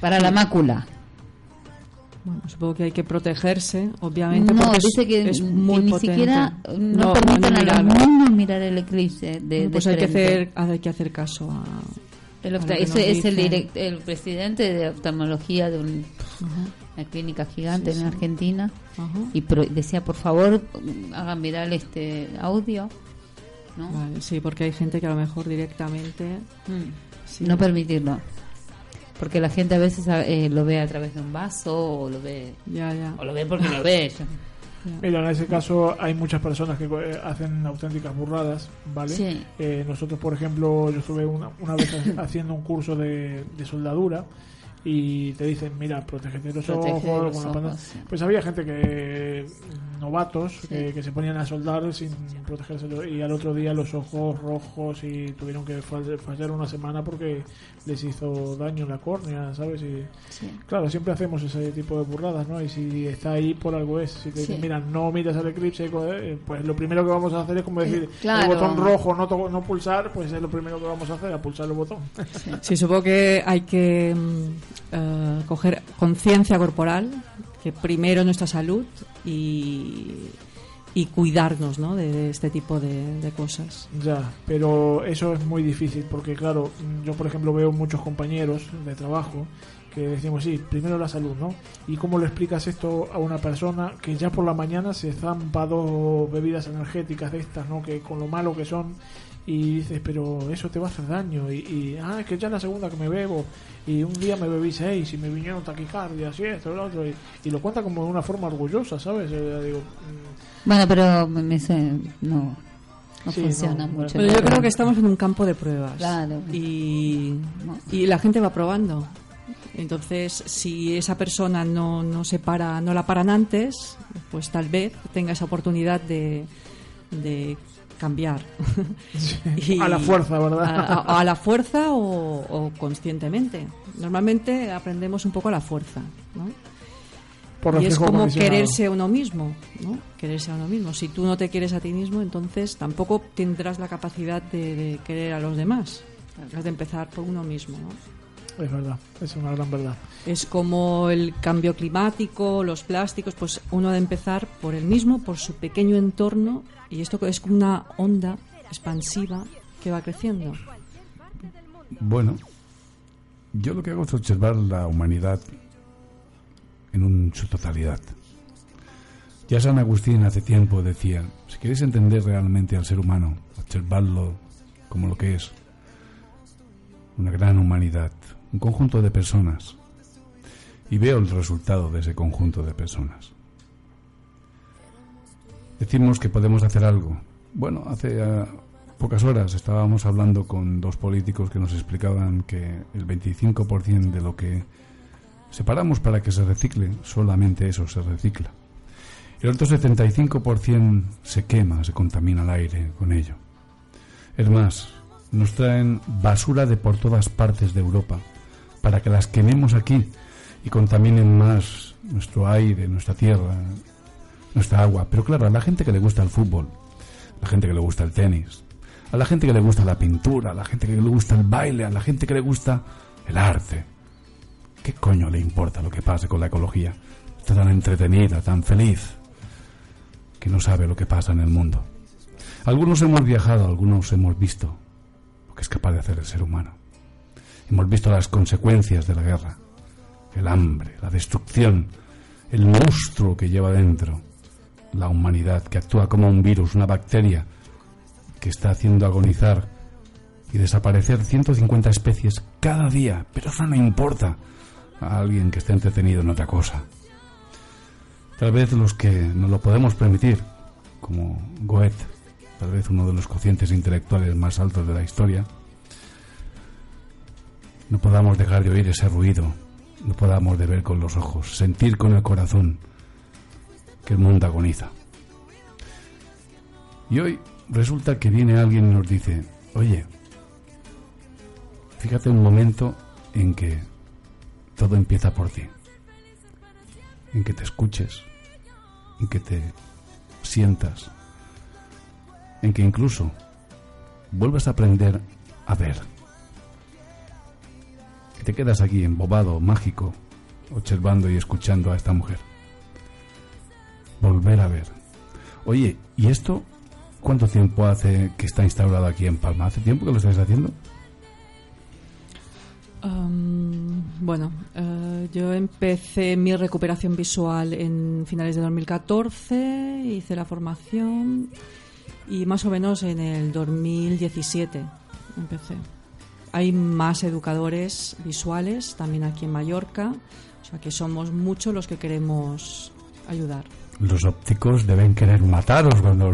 S12: para la mácula.
S11: Bueno, supongo que hay que protegerse, obviamente.
S12: No,
S11: porque es-
S12: dice que,
S11: es
S12: que
S11: muy
S12: ni
S11: potente.
S12: siquiera no,
S11: No,
S12: permiten
S11: no
S12: a los niños mirar el eclipse de, de
S11: pues hay que, hacer, hay que hacer caso a.
S12: El
S11: a que
S12: ese es el, direct- el presidente de oftalmología de un- una clínica gigante
S11: Sí,
S12: en
S11: sí.
S12: Argentina
S11: Ajá.
S12: y pro- decía por favor hagan viral este audio ¿no?
S11: Vale, sí, porque hay gente que a lo mejor directamente.
S12: Mm.
S11: sí.
S12: no permitirlo porque la gente a veces eh, lo ve a través de un vaso o lo ve
S11: Ya, ya.
S12: o lo ve porque lo ve
S10: Mira, en ese caso hay muchas personas que eh, hacen auténticas burradas, ¿vale?
S12: Sí.
S10: Eh, nosotros, por ejemplo, yo estuve una, una vez haciendo un curso de, de soldadura y te dicen, mira, protégete los
S12: Protege
S10: ojos,
S12: los ojos, sí.
S10: Pues había gente que, novatos, que, que se ponían a soldar sin protegerse los- y al otro día los ojos rojos y tuvieron que fall- fallar una semana porque les hizo daño en la córnea, ¿sabes? Y,
S12: Sí.
S10: Claro, siempre hacemos ese tipo de burradas, ¿no? Y si está ahí por algo es. Si te dicen, mira, no miras al eclipse, eh, pues lo primero que vamos a hacer es como decir,
S12: claro.
S10: el botón rojo, no, to- no pulsar, pues es lo primero que vamos a hacer, a pulsar el botón.
S11: Sí, supongo que hay que eh, coger conciencia corporal, que primero nuestra salud y, y cuidarnos ¿no? de, este tipo de, cosas.
S10: Ya, pero eso es muy difícil porque, claro, yo por ejemplo veo muchos compañeros de trabajo que decimos, sí, primero la salud, ¿no? ¿Y cómo le explicas esto a una persona que ya por la mañana se zampa dos bebidas energéticas de estas, ¿no? Que con lo malo que son y dices, pero eso te va a hacer daño y, y, ah, es que ya es la segunda que me bebo y un día me bebí seis y me vinieron taquicardias y esto y lo otro y, y lo cuenta como de una forma orgullosa, ¿sabes? Eh, digo, mm,
S12: bueno pero me, me sé- no no
S10: Sí,
S12: funciona
S10: no,
S12: mucho
S11: Pero yo creo que estamos en un campo de pruebas.
S12: Claro.
S11: Y, y la gente va probando. Entonces, si esa persona no, no se para, no la paran antes, pues tal vez tenga esa oportunidad de, de cambiar.
S10: a la fuerza, ¿verdad?
S11: A, a- a la fuerza o, o conscientemente. Normalmente aprendemos un poco a la fuerza, ¿no?
S10: Por
S11: y es como quererse a uno mismo, ¿no? Quererse a uno mismo. Si tú no te quieres a ti mismo, entonces tampoco tendrás la capacidad de, de querer a los demás. Has de empezar por uno mismo, ¿no?
S10: Es verdad, es una gran verdad.
S11: Es como el cambio climático, los plásticos, pues uno ha de empezar por el mismo, por su pequeño entorno, y esto es como una onda expansiva que va creciendo.
S9: Bueno, yo lo que hago es observar la humanidad en un- su totalidad. Ya San Agustín hace tiempo decía, si queréis entender realmente al ser humano, observarlo como lo que es, una gran humanidad, un conjunto de personas, y veo el resultado de ese conjunto de personas. Decimos que podemos hacer algo. Bueno, hace ah, pocas horas estábamos hablando con dos políticos que nos explicaban que el 25% de lo que separamos para que se recicle, solamente eso se recicla. El otro 75% se quema, se contamina el aire con ello. Es más, nos traen basura de por todas partes de Europa para que las quememos aquí y contaminen más nuestro aire, nuestra tierra, nuestra agua. Pero claro, a la gente que le gusta el fútbol, a la gente que le gusta el tenis, a la gente que le gusta la pintura, a la gente que le gusta el baile, a la gente que le gusta el arte. ¿Qué coño le importa lo que pase con la ecología? Está tan entretenida, tan feliz, que no sabe lo que pasa en el mundo. Algunos hemos viajado, algunos hemos visto lo que es capaz de hacer el ser humano. Hemos visto las consecuencias de la guerra, el hambre, la destrucción, el monstruo que lleva dentro la humanidad, que actúa como un virus, una bacteria que está haciendo agonizar y desaparecer 150 especies cada día. Pero eso no importa a alguien que esté entretenido en otra cosa. Tal vez los que nos lo podemos permitir, como Goethe, tal vez uno de los cocientes intelectuales más altos de la historia, no podamos dejar de oír ese ruido, no podamos de ver con los ojos, sentir con el corazón que el mundo agoniza. Y hoy resulta que viene alguien y nos dice, oye, fíjate un momento en que todo empieza por ti, en que te escuches, en que te sientas, en que incluso vuelvas a aprender a ver. Te quedas aquí embobado, mágico, observando y escuchando a esta mujer. Volver a ver. Oye, ¿y esto cuánto tiempo hace que está instaurado aquí en Palma? ¿Hace tiempo que lo estáis haciendo?
S11: Um, bueno, eh, yo empecé mi recuperación visual en finales de 2014, hice la formación y más o menos en el 2017 empecé. Hay más educadores visuales también aquí en Mallorca, o sea que somos muchos los que queremos ayudar.
S9: Los ópticos deben querer mataros cuando...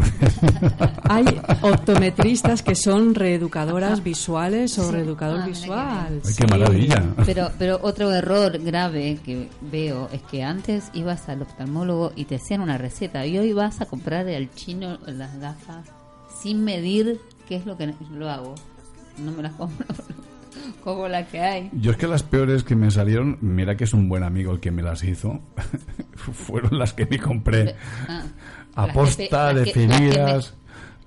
S11: Hay optometristas que son reeducadoras visuales o reeducador visual.
S9: Ay, qué maravilla.
S12: Pero, pero otro error grave que veo es que antes ibas al oftalmólogo y te hacían una receta y hoy vas a comprar al chino las gafas sin medir qué es lo que lo hago. No me las compro como la que hay.
S9: Yo es que las peores que me salieron, mira que es un buen amigo el que me las hizo, fueron las que me compré
S12: Ah,
S9: a
S12: las que
S9: posta,
S12: pe- las que-
S9: definidas.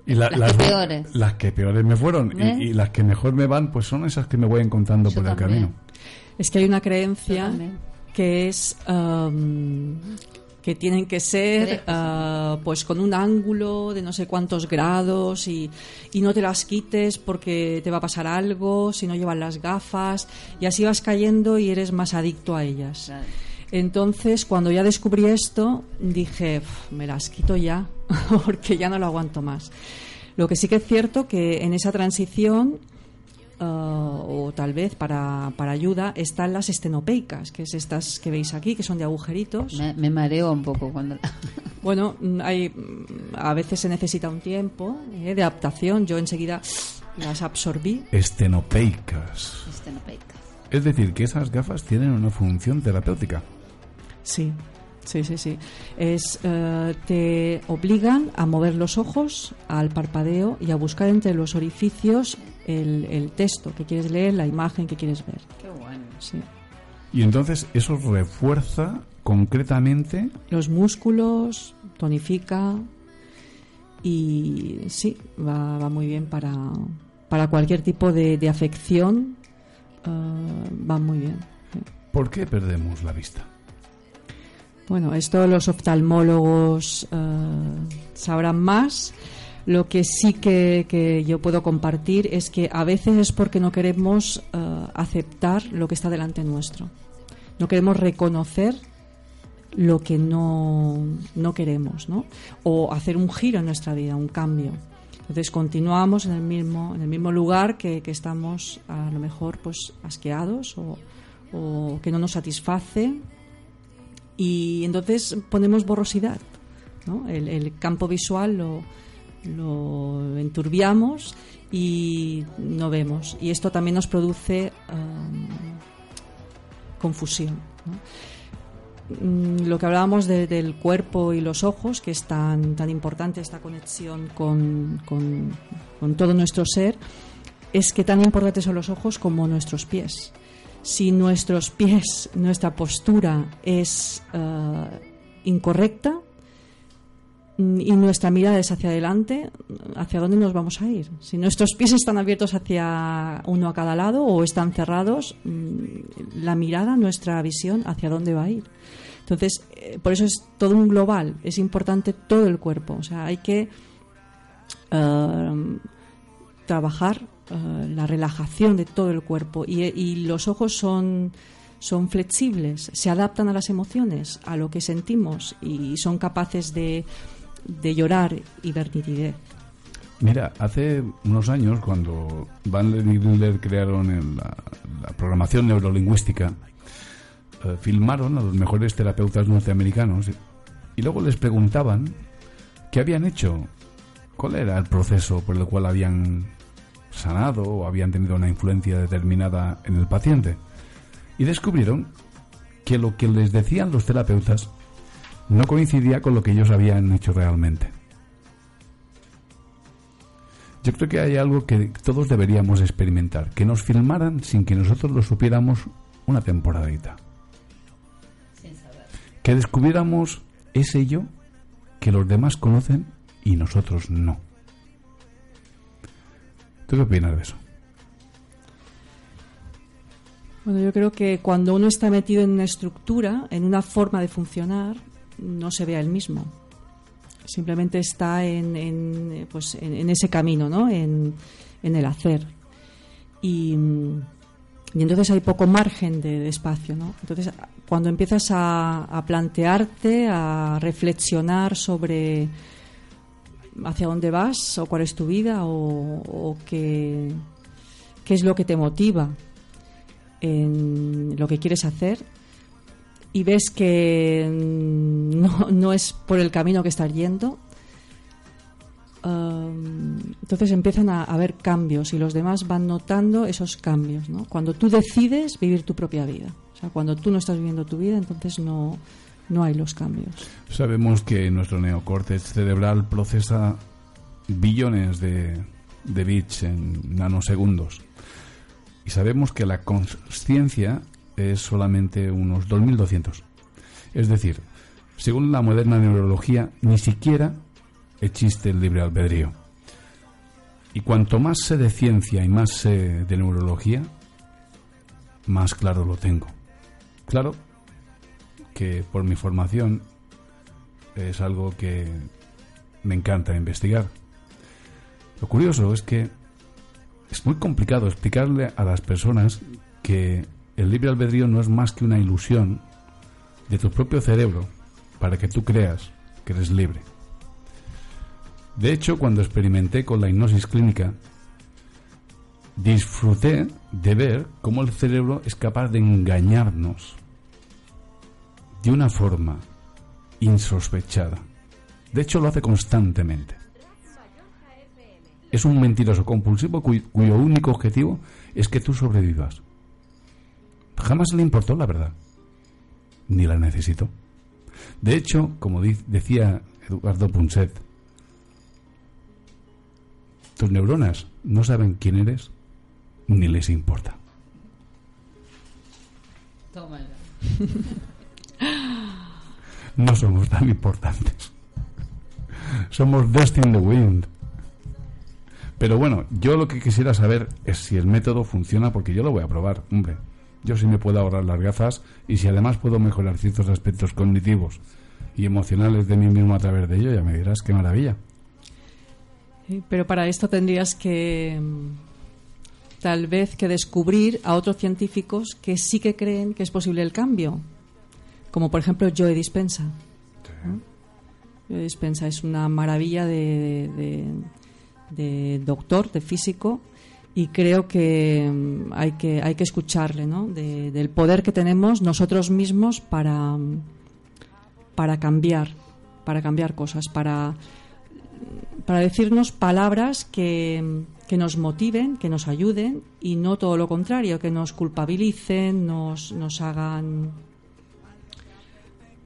S9: y la-
S12: las que peores.
S9: las que peores me fueron. Y-
S11: ¿Eh?
S9: Y, las que mejor me van, pues son esas que me voy encontrando por el camino.
S11: Es que hay una creencia que es um, que tienen que ser ah, pues con un ángulo de no sé cuántos grados y, y no te las quites porque te va a pasar algo si no llevas las gafas y así vas cayendo y eres más adicto a ellas. Entonces, cuando ya descubrí esto, dije, "Uf, me las quito ya, porque ya no lo aguanto más. Lo que sí que es cierto que en esa transición uh, o tal vez para, para ayuda están las estenopeicas, que es estas que veis aquí, que son de agujeritos.
S12: Me, me mareo un poco cuando...
S11: Bueno, mm, hay, mm, a veces se necesita un tiempo eh, de adaptación. Yo enseguida las absorbí.
S9: Estenopeicas.
S12: Estenopeicas.
S9: Es decir, que esas gafas tienen una función terapéutica.
S11: Sí, sí, sí, sí. Es, eh, te obligan a mover los ojos, al parpadeo y a buscar entre los orificios el, el texto que quieres leer, la imagen que quieres ver.
S12: Qué bueno.
S11: Sí.
S9: Y entonces eso refuerza concretamente
S11: los músculos, tonifica y sí, va, va muy bien para, para cualquier tipo de, de afección, eh, va muy bien.
S9: ¿Por qué perdemos la vista?
S11: Bueno, esto los oftalmólogos eh, sabrán más. Lo que sí que, que yo puedo compartir es que a veces es porque no queremos eh, aceptar lo que está delante nuestro. No queremos reconocer lo que no, no queremos, ¿no? O hacer un giro en nuestra vida, un cambio. Entonces continuamos en el mismo, en el mismo lugar que, que estamos a lo mejor pues asqueados o, o que no nos satisface y entonces ponemos borrosidad. El, campo visual lo, enturbiamos y no vemos. Y esto también nos produce um, confusión. Mm, Lo que hablábamos de- del cuerpo y los ojos, que es tan, tan importante esta conexión con, con- con todo nuestro ser, es que tan importantes son los ojos como nuestros pies. Si nuestros pies, nuestra postura es eh, incorrecta, mm, y nuestra mirada es hacia adelante, ¿hacia dónde nos vamos a ir? Si nuestros pies están abiertos hacia uno a cada lado o están cerrados, mm, la mirada, nuestra visión, ¿hacia dónde va a ir? Entonces, eh, por eso es todo un global, es importante todo el cuerpo, o sea, hay que eh, trabajar eh, la relajación de todo el cuerpo y, y los ojos son son flexibles, se adaptan a las emociones, a lo que sentimos y son capaces de, de llorar y ver nitidez.
S9: Mira, hace unos años, cuando Van y Griller crearon la programación neurolingüística, eh, filmaron a los mejores terapeutas norteamericanos y, y luego les preguntaban qué habían hecho, cuál era el proceso por el cual habían sanado o habían tenido una influencia determinada en el paciente. Y descubrieron que lo que les decían los terapeutas no coincidía con lo que ellos habían hecho realmente. Yo creo que hay algo que todos deberíamos experimentar, que nos filmaran sin que nosotros lo supiéramos una temporadita. Que descubriéramos ese yo que los demás conocen y nosotros no. ¿Tú qué opinas de eso?
S11: Bueno, yo creo que cuando uno está metido en una estructura, en una forma de funcionar, no se ve a él mismo. Simplemente está en, pues, en, ese camino, ¿no? En, el hacer. Y, y entonces hay poco margen de, espacio, ¿no? Entonces, cuando empiezas a plantearte, a reflexionar sobre hacia dónde vas o cuál es tu vida o, qué, qué es lo que te motiva en lo que quieres hacer y ves que no, no es por el camino que estás yendo, um, entonces empiezan a haber cambios y los demás van notando esos cambios. ¿no? Cuando tú decides vivir tu propia vida, o sea, cuando tú no estás viviendo tu vida, entonces no, no hay los cambios.
S9: Sabemos que nuestro neocórtex cerebral procesa billones de, de bits en nanosegundos. Y sabemos que la consciencia es solamente unos 2200. Es decir, según la moderna neurología, ni siquiera existe el libre albedrío. Y cuanto más sé de ciencia y más sé de neurología, más claro lo tengo. Claro que por mi formación es algo que me encanta investigar. Lo curioso es que es muy complicado explicarle a las personas que el libre albedrío no es más que una ilusión de tu propio cerebro para que tú creas que eres libre. De hecho, cuando experimenté con la hipnosis clínica, disfruté de ver cómo el cerebro es capaz de engañarnos de una forma insospechada. De hecho, lo hace constantemente. Es un mentiroso compulsivo cuy- cuyo único objetivo es que tú sobrevivas. Jamás le importó la verdad. Ni la necesitó. De hecho, como decía Eduardo Punset, tus neuronas no saben quién eres ni les importa. No somos tan importantes. Somos dust the wind. Pero bueno, yo lo que quisiera saber es si el método funciona porque yo lo voy a probar, hombre. Yo sí me puedo ahorrar las gafas y si además puedo mejorar ciertos aspectos cognitivos y emocionales de mí mismo a través de ello, ya me dirás qué maravilla.
S11: Sí, Pero para esto tendrías que mm, tal vez que descubrir a otros científicos que sí que creen que es posible el cambio. Como por ejemplo Joe Dispensa. ¿no? Joe Dispensa es una maravilla de, de- de doctor, de físico, y creo que mm, hay que, hay que escucharle, ¿no? De- del poder que tenemos nosotros mismos para, para cambiar, para cambiar cosas, para, para decirnos palabras que, que nos motiven, que nos ayuden y no todo lo contrario, que nos culpabilicen, nos, nos hagan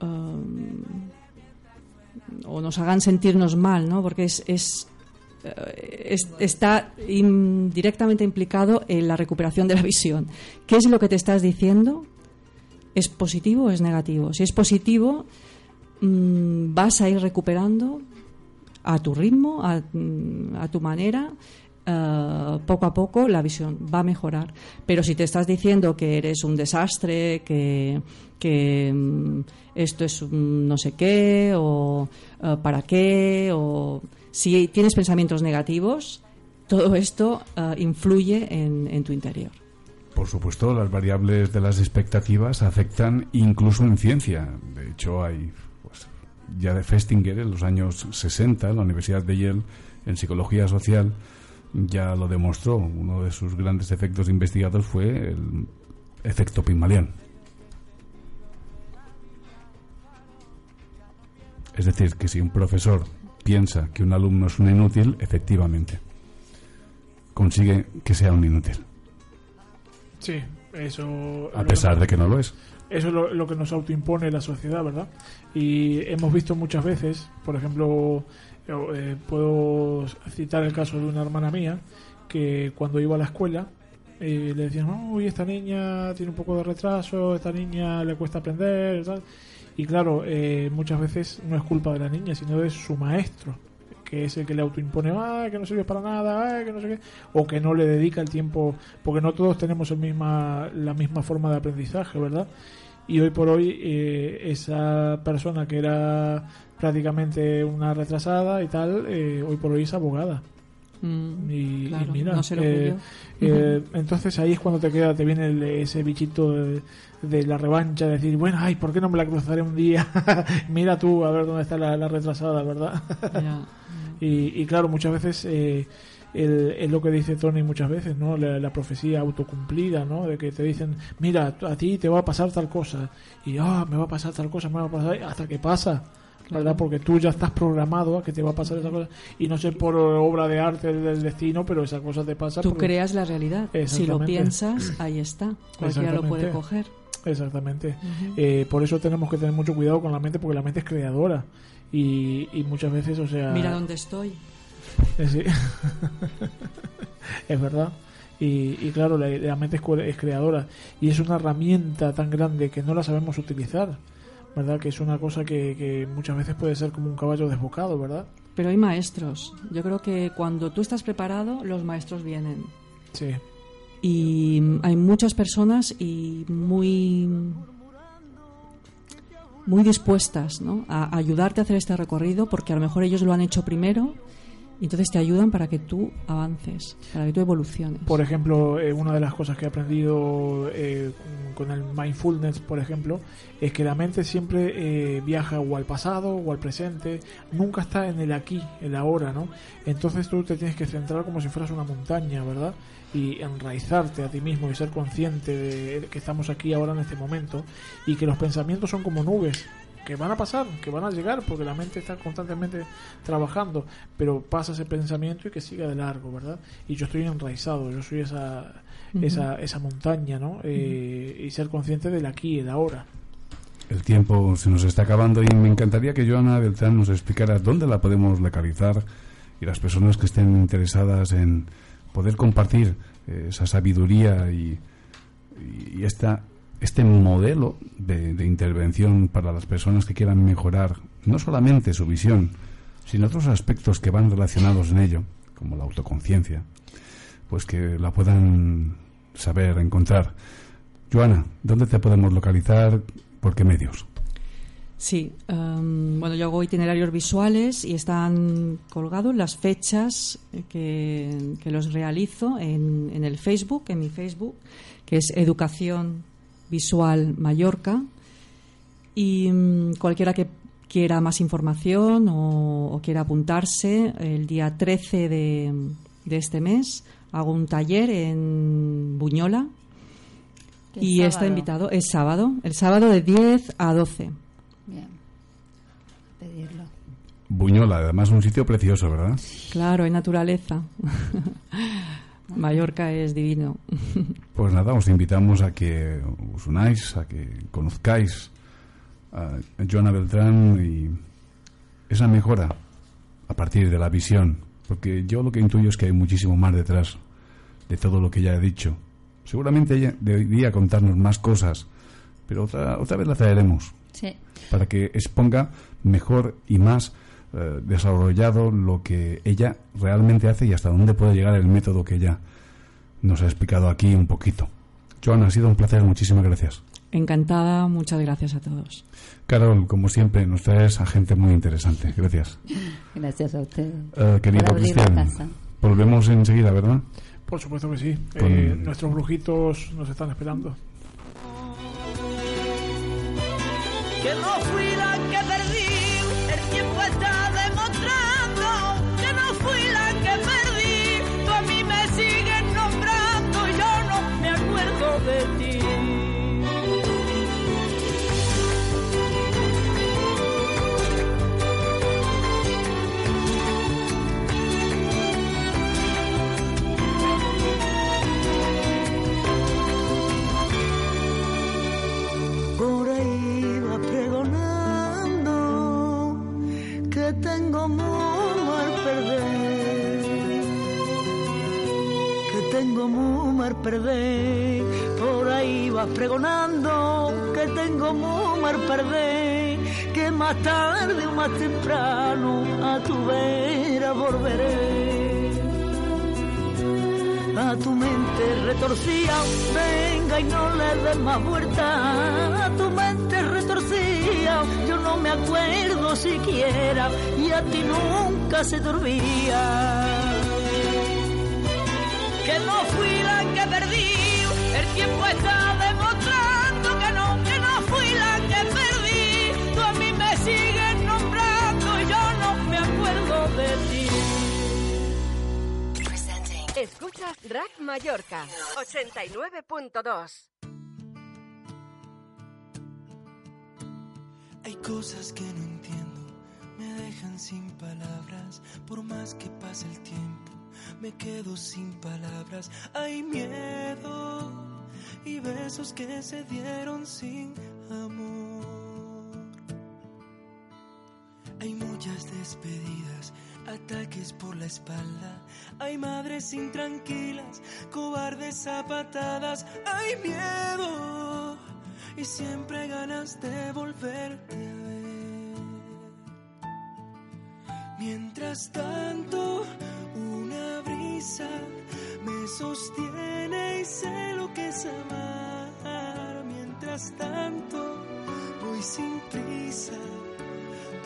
S11: um, o nos hagan sentirnos mal, ¿no? Porque es, es, eh, es- está in- directamente implicado en la recuperación de la visión. ¿Qué es lo que te estás diciendo? ¿Es positivo o es negativo? Si es positivo, mm, vas a ir recuperando a tu ritmo, a, mm, a tu manera, eh, poco a poco la visión va a mejorar. Pero si te estás diciendo que eres un desastre, que, que, mm, esto es un no sé qué, o eh, para qué, o si tienes pensamientos negativos, todo esto eh, influye en, en tu interior.
S9: Por supuesto, las variables de las expectativas afectan incluso en ciencia. De hecho, hay pues, ya de Festinger en los años 60, en la Universidad de Yale, en psicología social, ya lo demostró. Uno de sus grandes efectos investigados fue el efecto Pygmalion. Es decir, que si un profesor piensa que un alumno es un inútil, efectivamente, consigue que sea un inútil.
S10: Sí, eso.
S9: A pesar de que no lo es.
S10: Eso es lo, lo que nos autoimpone la sociedad, ¿verdad? Y hemos visto muchas veces, por ejemplo, eh, puedo citar el caso de una hermana mía que cuando iba a la escuela eh, le decían, uy, esta niña tiene un poco de retraso, esta niña le cuesta aprender, y claro, eh, muchas veces no es culpa de la niña, sino de su maestro, que es el que le autoimpone, ah, que no sirve para nada, ah, que no sé qué, o que no le dedica el tiempo, porque no todos tenemos el misma, la misma forma de aprendizaje, ¿verdad? Y hoy por hoy eh, esa persona que era prácticamente una retrasada y tal, eh, hoy por hoy es abogada.
S11: Mm,
S10: Y,
S11: claro,
S10: y mira,
S11: no se lo
S10: eh, eh, entonces ahí es cuando te queda, te viene el- ese bichito de, de la revancha, de decir, bueno, ay, ¿por qué no me la cruzaré un día? mira tú a ver dónde está la, la retrasada, ¿verdad? y, y claro, muchas veces el- es lo que dice Tony muchas veces, ¿no? La, la profecía autocumplida, ¿no? De que te dicen, mira, a ti te va a pasar tal cosa, y ah, me va a pasar tal cosa, me va a pasar, hasta que pasa. ¿verdad? Porque tú ya estás programado a que te va a pasar esa cosa. Y no sé por obra de arte del destino, pero esa cosa te pasa.
S11: Tú creas la realidad. Si lo piensas, ahí está. Cualquiera lo puede coger.
S10: Exactamente. Eh, por eso tenemos que tener mucho cuidado con la mente, porque la mente es creadora. Y, y muchas veces, o sea.
S11: Mira dónde estoy.
S10: Sí. es verdad. Y, y claro, la, la mente es creadora. Y es una herramienta tan grande que no la sabemos utilizar. ¿Verdad? Que es una cosa que, que muchas veces puede ser como un caballo desbocado, ¿verdad?
S11: Pero hay maestros. Yo creo que cuando tú estás preparado, los maestros vienen.
S10: Sí.
S11: Y hay muchas personas y muy muy dispuestas ¿no? a ayudarte a hacer este recorrido porque a lo mejor ellos lo han hecho primero y entonces te ayudan para que tú avances, para que tú evoluciones.
S10: Por ejemplo, eh, una de las cosas que he aprendido eh, con el mindfulness, por ejemplo, es que la mente siempre eh, viaja o al pasado o al presente, nunca está en el aquí, el ahora, ¿no? Entonces tú te tienes que centrar como si fueras una montaña, ¿verdad? Y enraizarte a ti mismo y ser consciente de que estamos aquí ahora en este momento y que los pensamientos son como nubes que van a pasar, que van a llegar, porque la mente está constantemente trabajando, pero pasa ese pensamiento y que siga de largo, ¿verdad? Y yo estoy enraizado, yo soy esa, esa, esa montaña, ¿no? Eh, y ser consciente del aquí y el ahora.
S9: El tiempo se nos está acabando y me encantaría que Joana Beltrán nos explicara dónde la podemos localizar y las personas que estén interesadas en poder compartir eh, esa sabiduría y, y esta, este modelo de, intervención para las personas que quieran mejorar no solamente su visión, sino otros aspectos que van relacionados en ello, como la autoconciencia, pues que la puedan saber encontrar. Joana, ¿dónde te podemos localizar? ¿Por qué medios?
S11: Sí, em, bueno, yo hago itinerarios visuales y están colgados las fechas que, que los realizo en, en el Facebook, en mi Facebook, que es Educación Visual Mallorca. Y mm, cualquiera que quiera más información o, o quiera apuntarse, el día 13 de, de este mes hago un taller en Buñola
S12: ¿Qué
S11: y está invitado, es sábado, el sábado de 10 a 12.
S12: Bien. Pedirlo.
S9: Buñola, además un sitio precioso, ¿verdad?
S11: Claro, hay naturaleza. Mallorca es divino.
S9: Pues nada, os invitamos a que os unáis, a que conozcáis a Joana Beltrán y esa mejora a partir de la visión, porque yo lo que intuyo es que hay muchísimo más detrás de todo lo que ella ha dicho. Seguramente ella debería contarnos más cosas, pero otra, otra vez la traeremos
S12: Sí.
S9: para que exponga mejor y más eh, desarrollado lo que ella realmente hace y hasta dónde puede llegar el método que ella nos ha explicado aquí un poquito. Joana, ha sido un placer, muchísimas gracias.
S11: Encantada, muchas gracias a todos.
S9: Carol, como siempre, nos traes a gente muy interesante. Gracias.
S12: Gracias a ustedes.
S9: Eh, querido Cristian, volvemos enseguida, ¿verdad?
S10: Por supuesto que sí.
S9: Con-
S10: Eh, nuestros brujitos nos están esperando.
S4: que no fui la que perdí, de ti.
S13: Mal perder, que tengo muy mal perder. Por ahí va pregonando que tengo muy mal perder, que más tarde o más temprano a tu vera volveré a tu mente retorcida, venga y no le des más vuelta a tu mente retorcida, yo no me acuerdo siquiera y a ti nunca se olvida.
S4: Que no fui la que perdí, el tiempo está demostrando que no, que no fui la que perdí, tú a mí me sigues nombrando, yo no me acuerdo de ti.
S1: Escuchas Rack Mallorca 89.2.
S5: Hay cosas que no entiendo, me dejan sin palabras, por más que pase el tiempo, me quedo sin palabras. Hay miedo y besos que se dieron sin amor. Hay muchas despedidas, ataques por la espalda. Hay madres intranquilas, cobardes a patadas. Hay miedo y siempre ganas de volverte a ver. Mientras tanto, una brisa me sostiene y sé lo que es amar. Mientras tanto, voy sin prisa,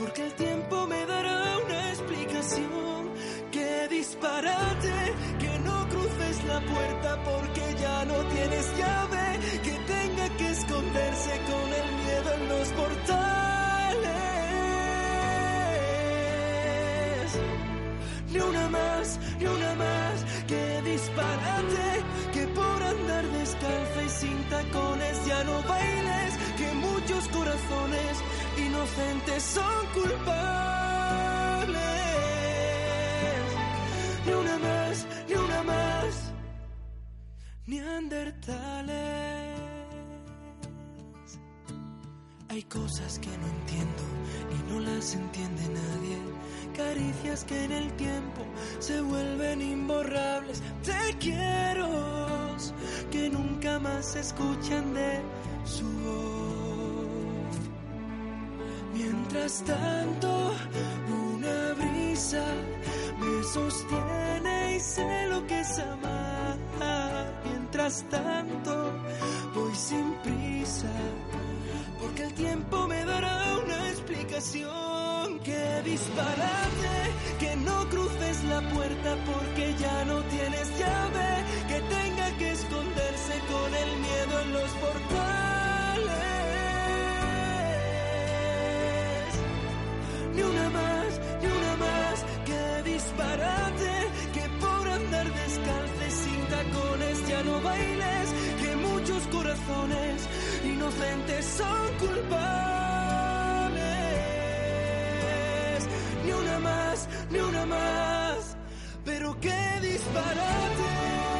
S5: porque el tiempo me dará una explicación. Que disparate, que no cruces la puerta porque ya no tienes llave, que tenga que esconderse con el miedo en los portales. Ni una más, ni una más, que disparate, que por andar descalza y sin tacones ya no bailes, que muchos corazones inocentes son culpables. Ni una más, ni una más, neandertales. Hay cosas que no entiendo y no las entiende nadie. Caricias que en el tiempo se vuelven imborrables. Te quiero que nunca más se escuchan de su voz. Mientras tanto, una brisa me sostiene y sé lo que es amar. Mientras tanto, voy sin prisa, porque el tiempo me dará una explicación. Que disparate, que no cruces la puerta porque ya no tienes llave, que tenga que esconderse con el miedo en los portales. Ni una más, ni una más, que disparate, que por andar descalce sin tacones ya no bailes, que muchos corazones inocentes son culpables. Ni una más, ni una más, pero que disparate.